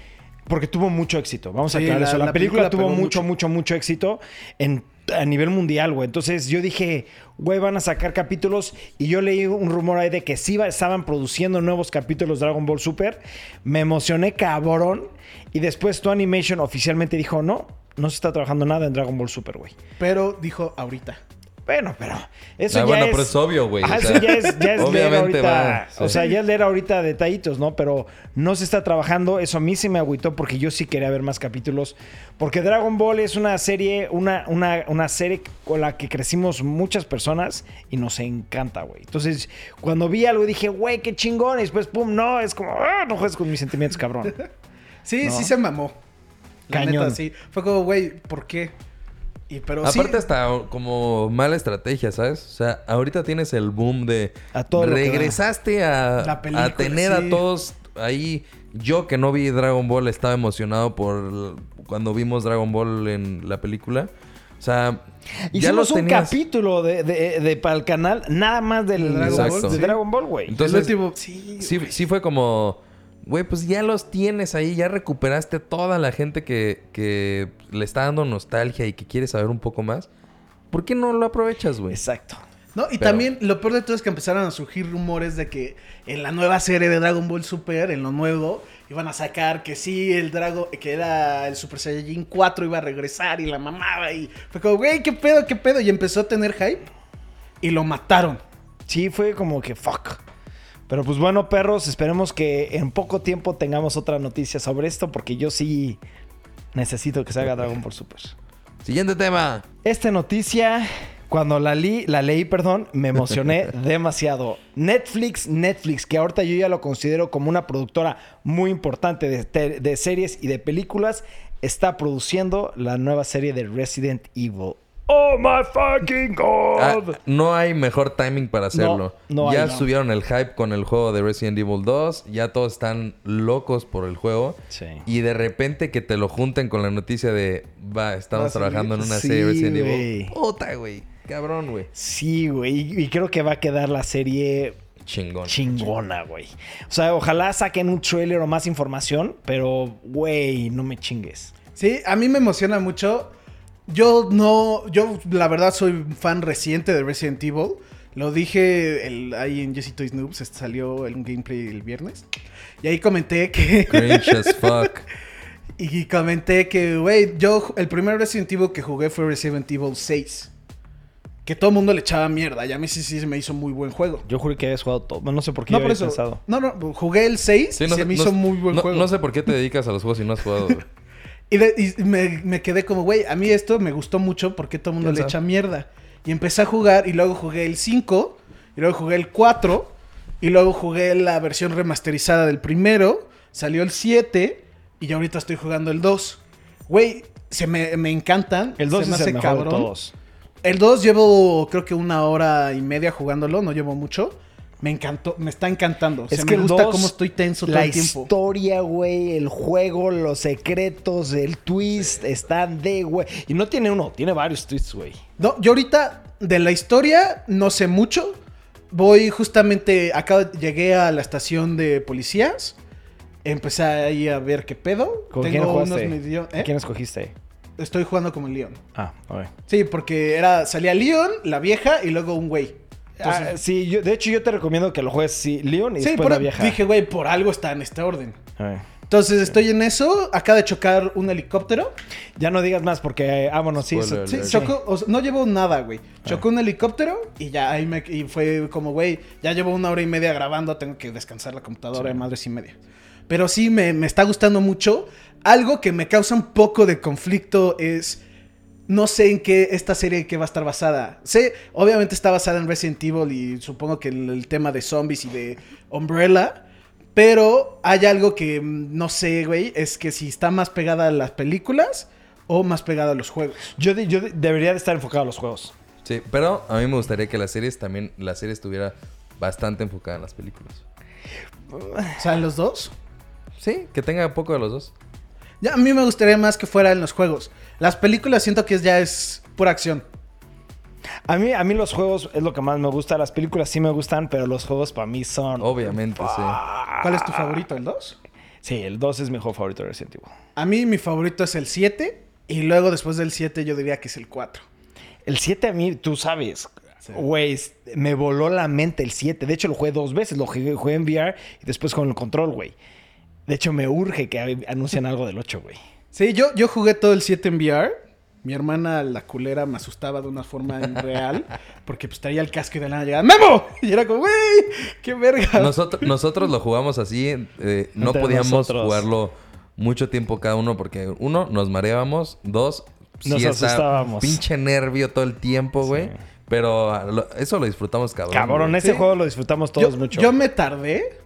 porque tuvo mucho éxito, vamos a aclarar la- eso, la, la película, película tuvo mucho, mucho. mucho, mucho éxito en, a nivel mundial, güey. Entonces yo dije, güey, van a sacar capítulos y yo leí un rumor ahí de que sí estaban produciendo nuevos capítulos de Dragon Ball Super. Me emocioné cabrón y después tu Animation oficialmente dijo, no, no se está trabajando nada en Dragon Ball Super, güey. Pero dijo ahorita. Bueno, pero eso Ah, ya bueno, es... pero es obvio, güey. O eso ya es, ya es leer obviamente ahorita. va, O sea, ya es leer ahorita detallitos, ¿no? Pero no se está trabajando. Eso a mí sí me agüitó porque yo sí quería ver más capítulos. Porque Dragon Ball es una serie, una, una, una serie con la que crecimos muchas personas y nos encanta, güey. Entonces, cuando vi algo dije, güey, qué chingón. Y después, pum, no, es como, ah, no juegues con mis sentimientos, cabrón. Sí, No. sí se mamó. La Cañón. neta, sí. Fue como, güey, ¿por qué? Y pero sí. Aparte hasta como mala estrategia, ¿sabes? O sea, ahorita tienes el boom de... A todo regresaste a, La película, a tener sí. a todos ahí. Yo que no vi Dragon Ball estaba emocionado por cuando vimos Dragon Ball en la película. O sea, ya Hicimos los un tenías... capítulo de, de- de- para el canal, nada más del De Dragon Ball, de. Dragon Ball, güey. Entonces, el último, sí, sí, güey. sí fue como... Güey, pues ya los tienes ahí, ya recuperaste toda la gente que, que le está dando nostalgia y que quiere saber un poco más. ¿Por qué no lo aprovechas, güey? Exacto. No, y Pero- también lo peor de todo es que empezaron a surgir rumores de que en la nueva serie de Dragon Ball Super, en lo nuevo, iban a sacar que sí, el Drago, que era el Super Saiyajin 4 iba a regresar y la mamaba y fue como, güey, qué pedo, qué pedo, y empezó a tener hype y lo mataron. Sí, fue como que fuck. Pero pues bueno, perros, esperemos que en poco tiempo tengamos otra noticia sobre esto, porque yo sí necesito que se haga Dragon Ball Super. Siguiente tema. Esta noticia, cuando la, li- la leí, perdón, me emocioné demasiado. Netflix, Netflix, que ahorita yo ya lo considero como una productora muy importante de, series y de películas, está produciendo la nueva serie de Resident Evil. Oh my fucking Ah, god. no hay mejor timing para hacerlo. No, no ya hay, no. subieron el hype con el juego de Resident Evil 2. Ya todos están locos por el juego. Sí. Y de repente que te lo junten con la noticia de... Va, estamos trabajando en una Sí, serie de Resident. Evil. Puta, güey. Cabrón, güey. Sí, güey. Y y creo que va a quedar la serie Chingón. chingona, güey. O sea, ojalá saquen un trailer o más información, pero, güey, no me chingues. Sí, a mí me emociona mucho. Yo no, yo la verdad soy fan reciente de Resident Evil. Lo dije el- ahí en Jesse Toys Noobs, este salió el gameplay el viernes. Y ahí comenté que... Cringe as fuck. y comenté que, güey, yo el primer Resident Evil que jugué fue Resident Evil 6. Que todo el mundo le echaba mierda. Y a mí sí, sí se me hizo muy buen juego. Yo juré que habías jugado todo. No sé por qué No, yo por había eso. pensado. No, no, jugué el 6 Sí, y se sé- me no- hizo muy buen no- juego. No sé por qué te dedicas a los juegos si no has jugado. Y, de- y me, me quedé como, güey, a mí esto me gustó mucho porque todo el mundo ¿Quién le sabe? echa mierda. Y empecé a jugar y luego jugué el 5, y luego jugué el 4, y luego jugué la versión remasterizada del primero, salió el 7, y ahorita estoy jugando el 2. Güey, se me, me encantan. El 2 se me es el hace de cabrón. todos. El 2 llevo creo que una hora y media jugándolo, no llevo mucho. Me encantó, me está encantando. Es que me gusta 2, cómo estoy tenso todo La el tiempo. historia, güey, el juego, los secretos, el twist, están de, güey. Y no tiene uno, tiene varios twists, güey. No, yo ahorita de la historia no sé mucho. Voy justamente, acá llegué a la estación de policías. Empecé ahí a ver qué pedo. ¿Con quién jugaste? medio- ¿eh? ¿Quién escogiste? Estoy jugando como el Leon. Ah, ver. Sí, porque era salía Leon, la vieja y luego un güey. Entonces- Ah, sí, yo, de hecho yo te recomiendo que lo juegues sí, Leon y sí, después por- la vieja. dije, güey, por algo está en este orden. Entonces estoy en eso. Acaba de chocar un helicóptero. Ya no digas más porque, ah, bueno, sí. Spoiler eso- Sí, chocó, o sea, no llevo nada, güey. Chocó un helicóptero y ya ahí me y fue como, güey, ya llevo una hora y media grabando, tengo que descansar la computadora de madres y media. Pero sí me, me está gustando mucho. Algo que me causa un poco de conflicto es. No sé en qué esta serie qué va a estar basada. Sé, obviamente está basada en Resident Evil y supongo que el, el tema de zombies y de Umbrella. Pero hay algo que mm, no sé, güey. Es que si está más pegada a las películas o más pegada a los juegos. Yo, de- yo de- debería de estar enfocado a los juegos. Sí, pero a mí me gustaría que las series también... La serie estuviera bastante enfocada en las películas. O sea, los dos. Sí, que tenga poco de los dos. Ya, a mí me gustaría más que fuera en los juegos. Las películas siento que ya es pura acción. A mí, a mí los juegos es lo que más me gusta. Las películas sí me gustan, pero los juegos para mí son... Obviamente, sí. ¿Cuál es tu favorito? ¿El 2? Sí, el 2 es mi juego favorito de Resident Evil. A mí mi favorito es el 7. Y luego después del 7 yo diría que es el 4. El 7 a mí, tú sabes, güey, me voló la mente el 7. De hecho, lo jugué dos veces. Lo jugué, jugué en VR y después con el control, güey. De hecho, me urge que anuncien algo del 8, güey. Sí, yo, yo jugué todo el 7 en VR. Mi hermana, la culera, me asustaba de una forma real. Porque pues traía el casco y de la nada llegaba ¡Memo! Y era como, güey, qué verga. Nosotros, nosotros lo jugamos así. eh, no Entre podíamos nosotros. jugarlo mucho tiempo cada uno porque uno, nos mareábamos. Dos, Nos sí asustábamos. pinche nervio todo el tiempo, güey. Sí. Pero lo- eso lo disfrutamos cabrón. Cabrón, güey. ese Sí. juego lo disfrutamos todos yo, mucho. Yo me tardé.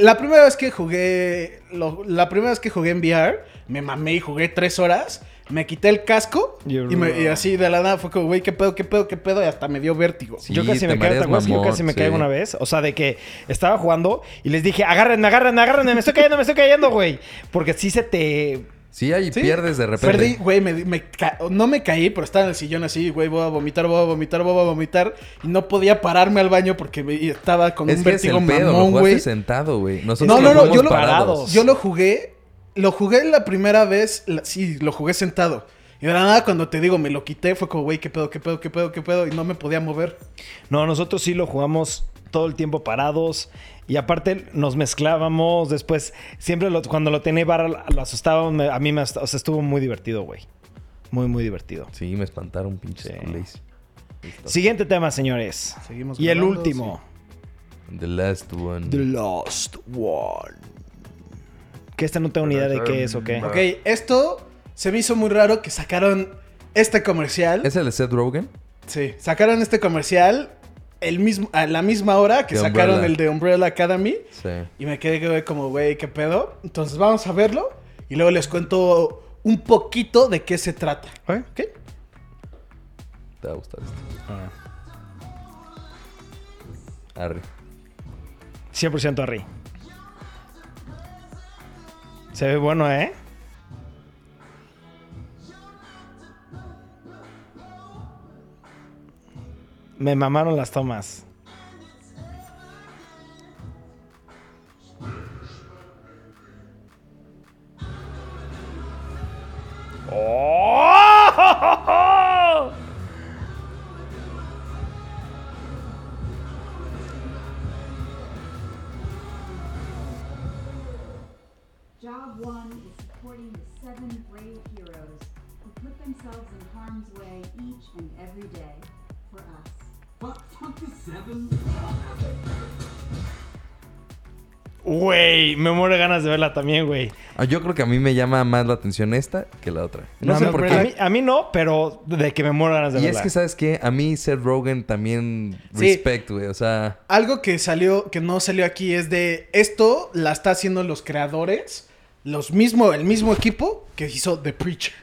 La primera vez que jugué. lo- la primera vez que jugué en VR, me mamé y jugué tres horas. Me quité el casco y, You- me- y así de la nada fue como, güey, qué pedo, qué pedo, qué pedo. Y hasta me dio vértigo. Sí, yo casi me caigo, ¿te mareas, acuerdas que yo mamón, casi me sí. caigo una vez? O sea, de que estaba jugando y les dije, agárrenme, agárrenme, agárrenme, me estoy cayendo, me estoy cayendo, güey. Porque sí se te... Sí, ahí Sí. pierdes de repente. Perdí, güey, me, me no me caí, pero estaba en el sillón así, güey, voy a vomitar, voy a vomitar, voy a vomitar. Y no podía pararme al baño porque me- estaba con Es un que es vértigo el pedo, mamón, güey. sentado, güey. Nosotros No, no, no, jugamos yo lo- parados. Yo lo jugué, lo jugué la primera vez, la- sí, lo jugué sentado. Y de la nada, cuando te digo, me lo quité, fue como, güey, qué pedo, qué pedo, qué pedo, qué pedo. Y no me podía mover. No, nosotros sí lo jugamos todo el tiempo parados. Y aparte nos mezclábamos. Después, siempre lo- cuando lo tenía barra lo asustábamos. me- a mí me ast- o sea, estuvo muy divertido, güey. Muy, muy divertido. Sí, me espantaron pinches Sí. Siguiente tema, señores. Seguimos y el último. The last one. The Last One. Que este no tengo ni idea de qué es o qué. Ok, esto se me hizo muy raro que sacaron este comercial. ¿Es el de Seth Rogen? Sí, sacaron este comercial el mismo, a la misma hora que sacaron Umbrella. el de Umbrella Academy. Sí. Y me quedé como, güey, ¿qué pedo? Entonces vamos a verlo y luego les cuento un poquito de qué se trata. ¿Eh? ¿Ok? Te va a gustar esto. Ah. Arre. 100% Harry. Se ve bueno, ¿eh? Me mamaron las tomas. Job one is supporting the seven brave heroes who put themselves in harm's way each and every day Güey, me muero de ganas de verla también, güey. Ah, yo creo que a mí me llama más la atención esta que la otra. No, No, sé no, por pero qué. A mí, a mí no, pero de que me muero de ganas de Y verla. es que, ¿sabes qué? A mí Seth Rogen también Sí. respect, güey. O sea, Algo que salió, que no salió aquí es de esto la está haciendo los creadores, los mismo, el mismo equipo que hizo The Preacher.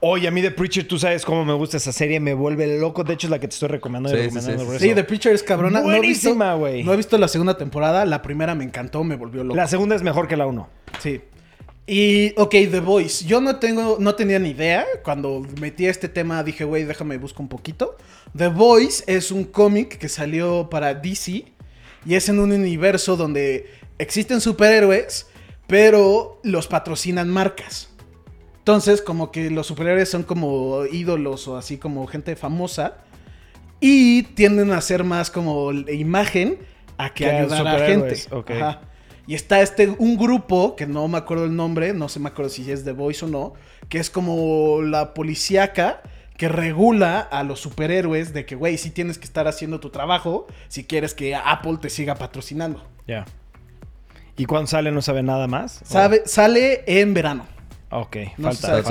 Oye, a mí The Preacher, tú sabes cómo me gusta esa serie, me vuelve loco. De hecho, es la que te estoy recomendando. y Sí, sí, recomendando sí. The Preacher es cabrona. No he visto- Buenísima, güey. No he visto la segunda temporada, la primera me encantó, me volvió loco. La segunda es mejor que la uno. Sí. Y, ok, The Voice. Yo no tengo, no tenía ni idea. Cuando metí este tema dije, güey, déjame buscar un poquito. The Voice es un cómic que salió para DC. Y es en un universo donde existen superhéroes, pero los patrocinan marcas. Entonces, como que los superhéroes son como ídolos o así como gente famosa. Y tienden a ser más como imagen a que Que ayudar a gente. Ajá. Y está este, un grupo, que no me acuerdo el nombre, no se me acuerdo si es The Voice o no, que es como la policíaca que regula a los superhéroes de que, güey, sí tienes que estar haciendo tu trabajo si quieres que Apple te siga patrocinando. Ya. ¿Y cuándo sale no sabe nada más? Sabe, Sale en verano. Ok, No falta, se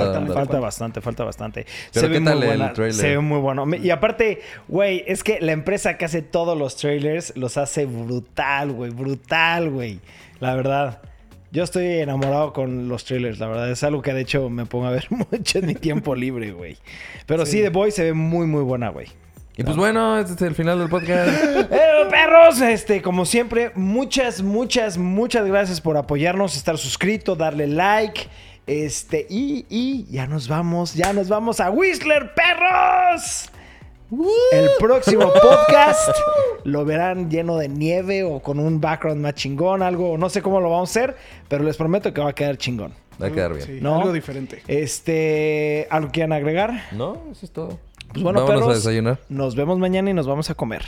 bastante, falta bastante. Pero ¿qué muy tal el buena, tráiler? Se ve muy bueno. Y aparte, güey, es que la empresa que hace todos los trailers los hace brutal, güey, brutal, güey. La verdad. Yo estoy enamorado con los trailers, la verdad. Es algo que de hecho me pongo a ver mucho en mi tiempo libre, güey. Pero sí, The Boy se ve muy, muy buena, güey. y pues bueno, este es el final del podcast. Eh, perros, este, como siempre, muchas, muchas, muchas gracias por apoyarnos, estar suscrito, darle like. Este, y, y ya nos vamos, ya nos vamos a Whistler, perros. El próximo podcast lo verán lleno de nieve o con un background más chingón, algo, no sé cómo lo vamos a hacer, pero les prometo que va a quedar chingón. Va a quedar bien. Sí, ¿No? algo diferente. Este, ¿algo quieran agregar? No, eso es todo. Pues bueno, Vámonos perros, a desayunar. nos vemos mañana y nos vamos a comer.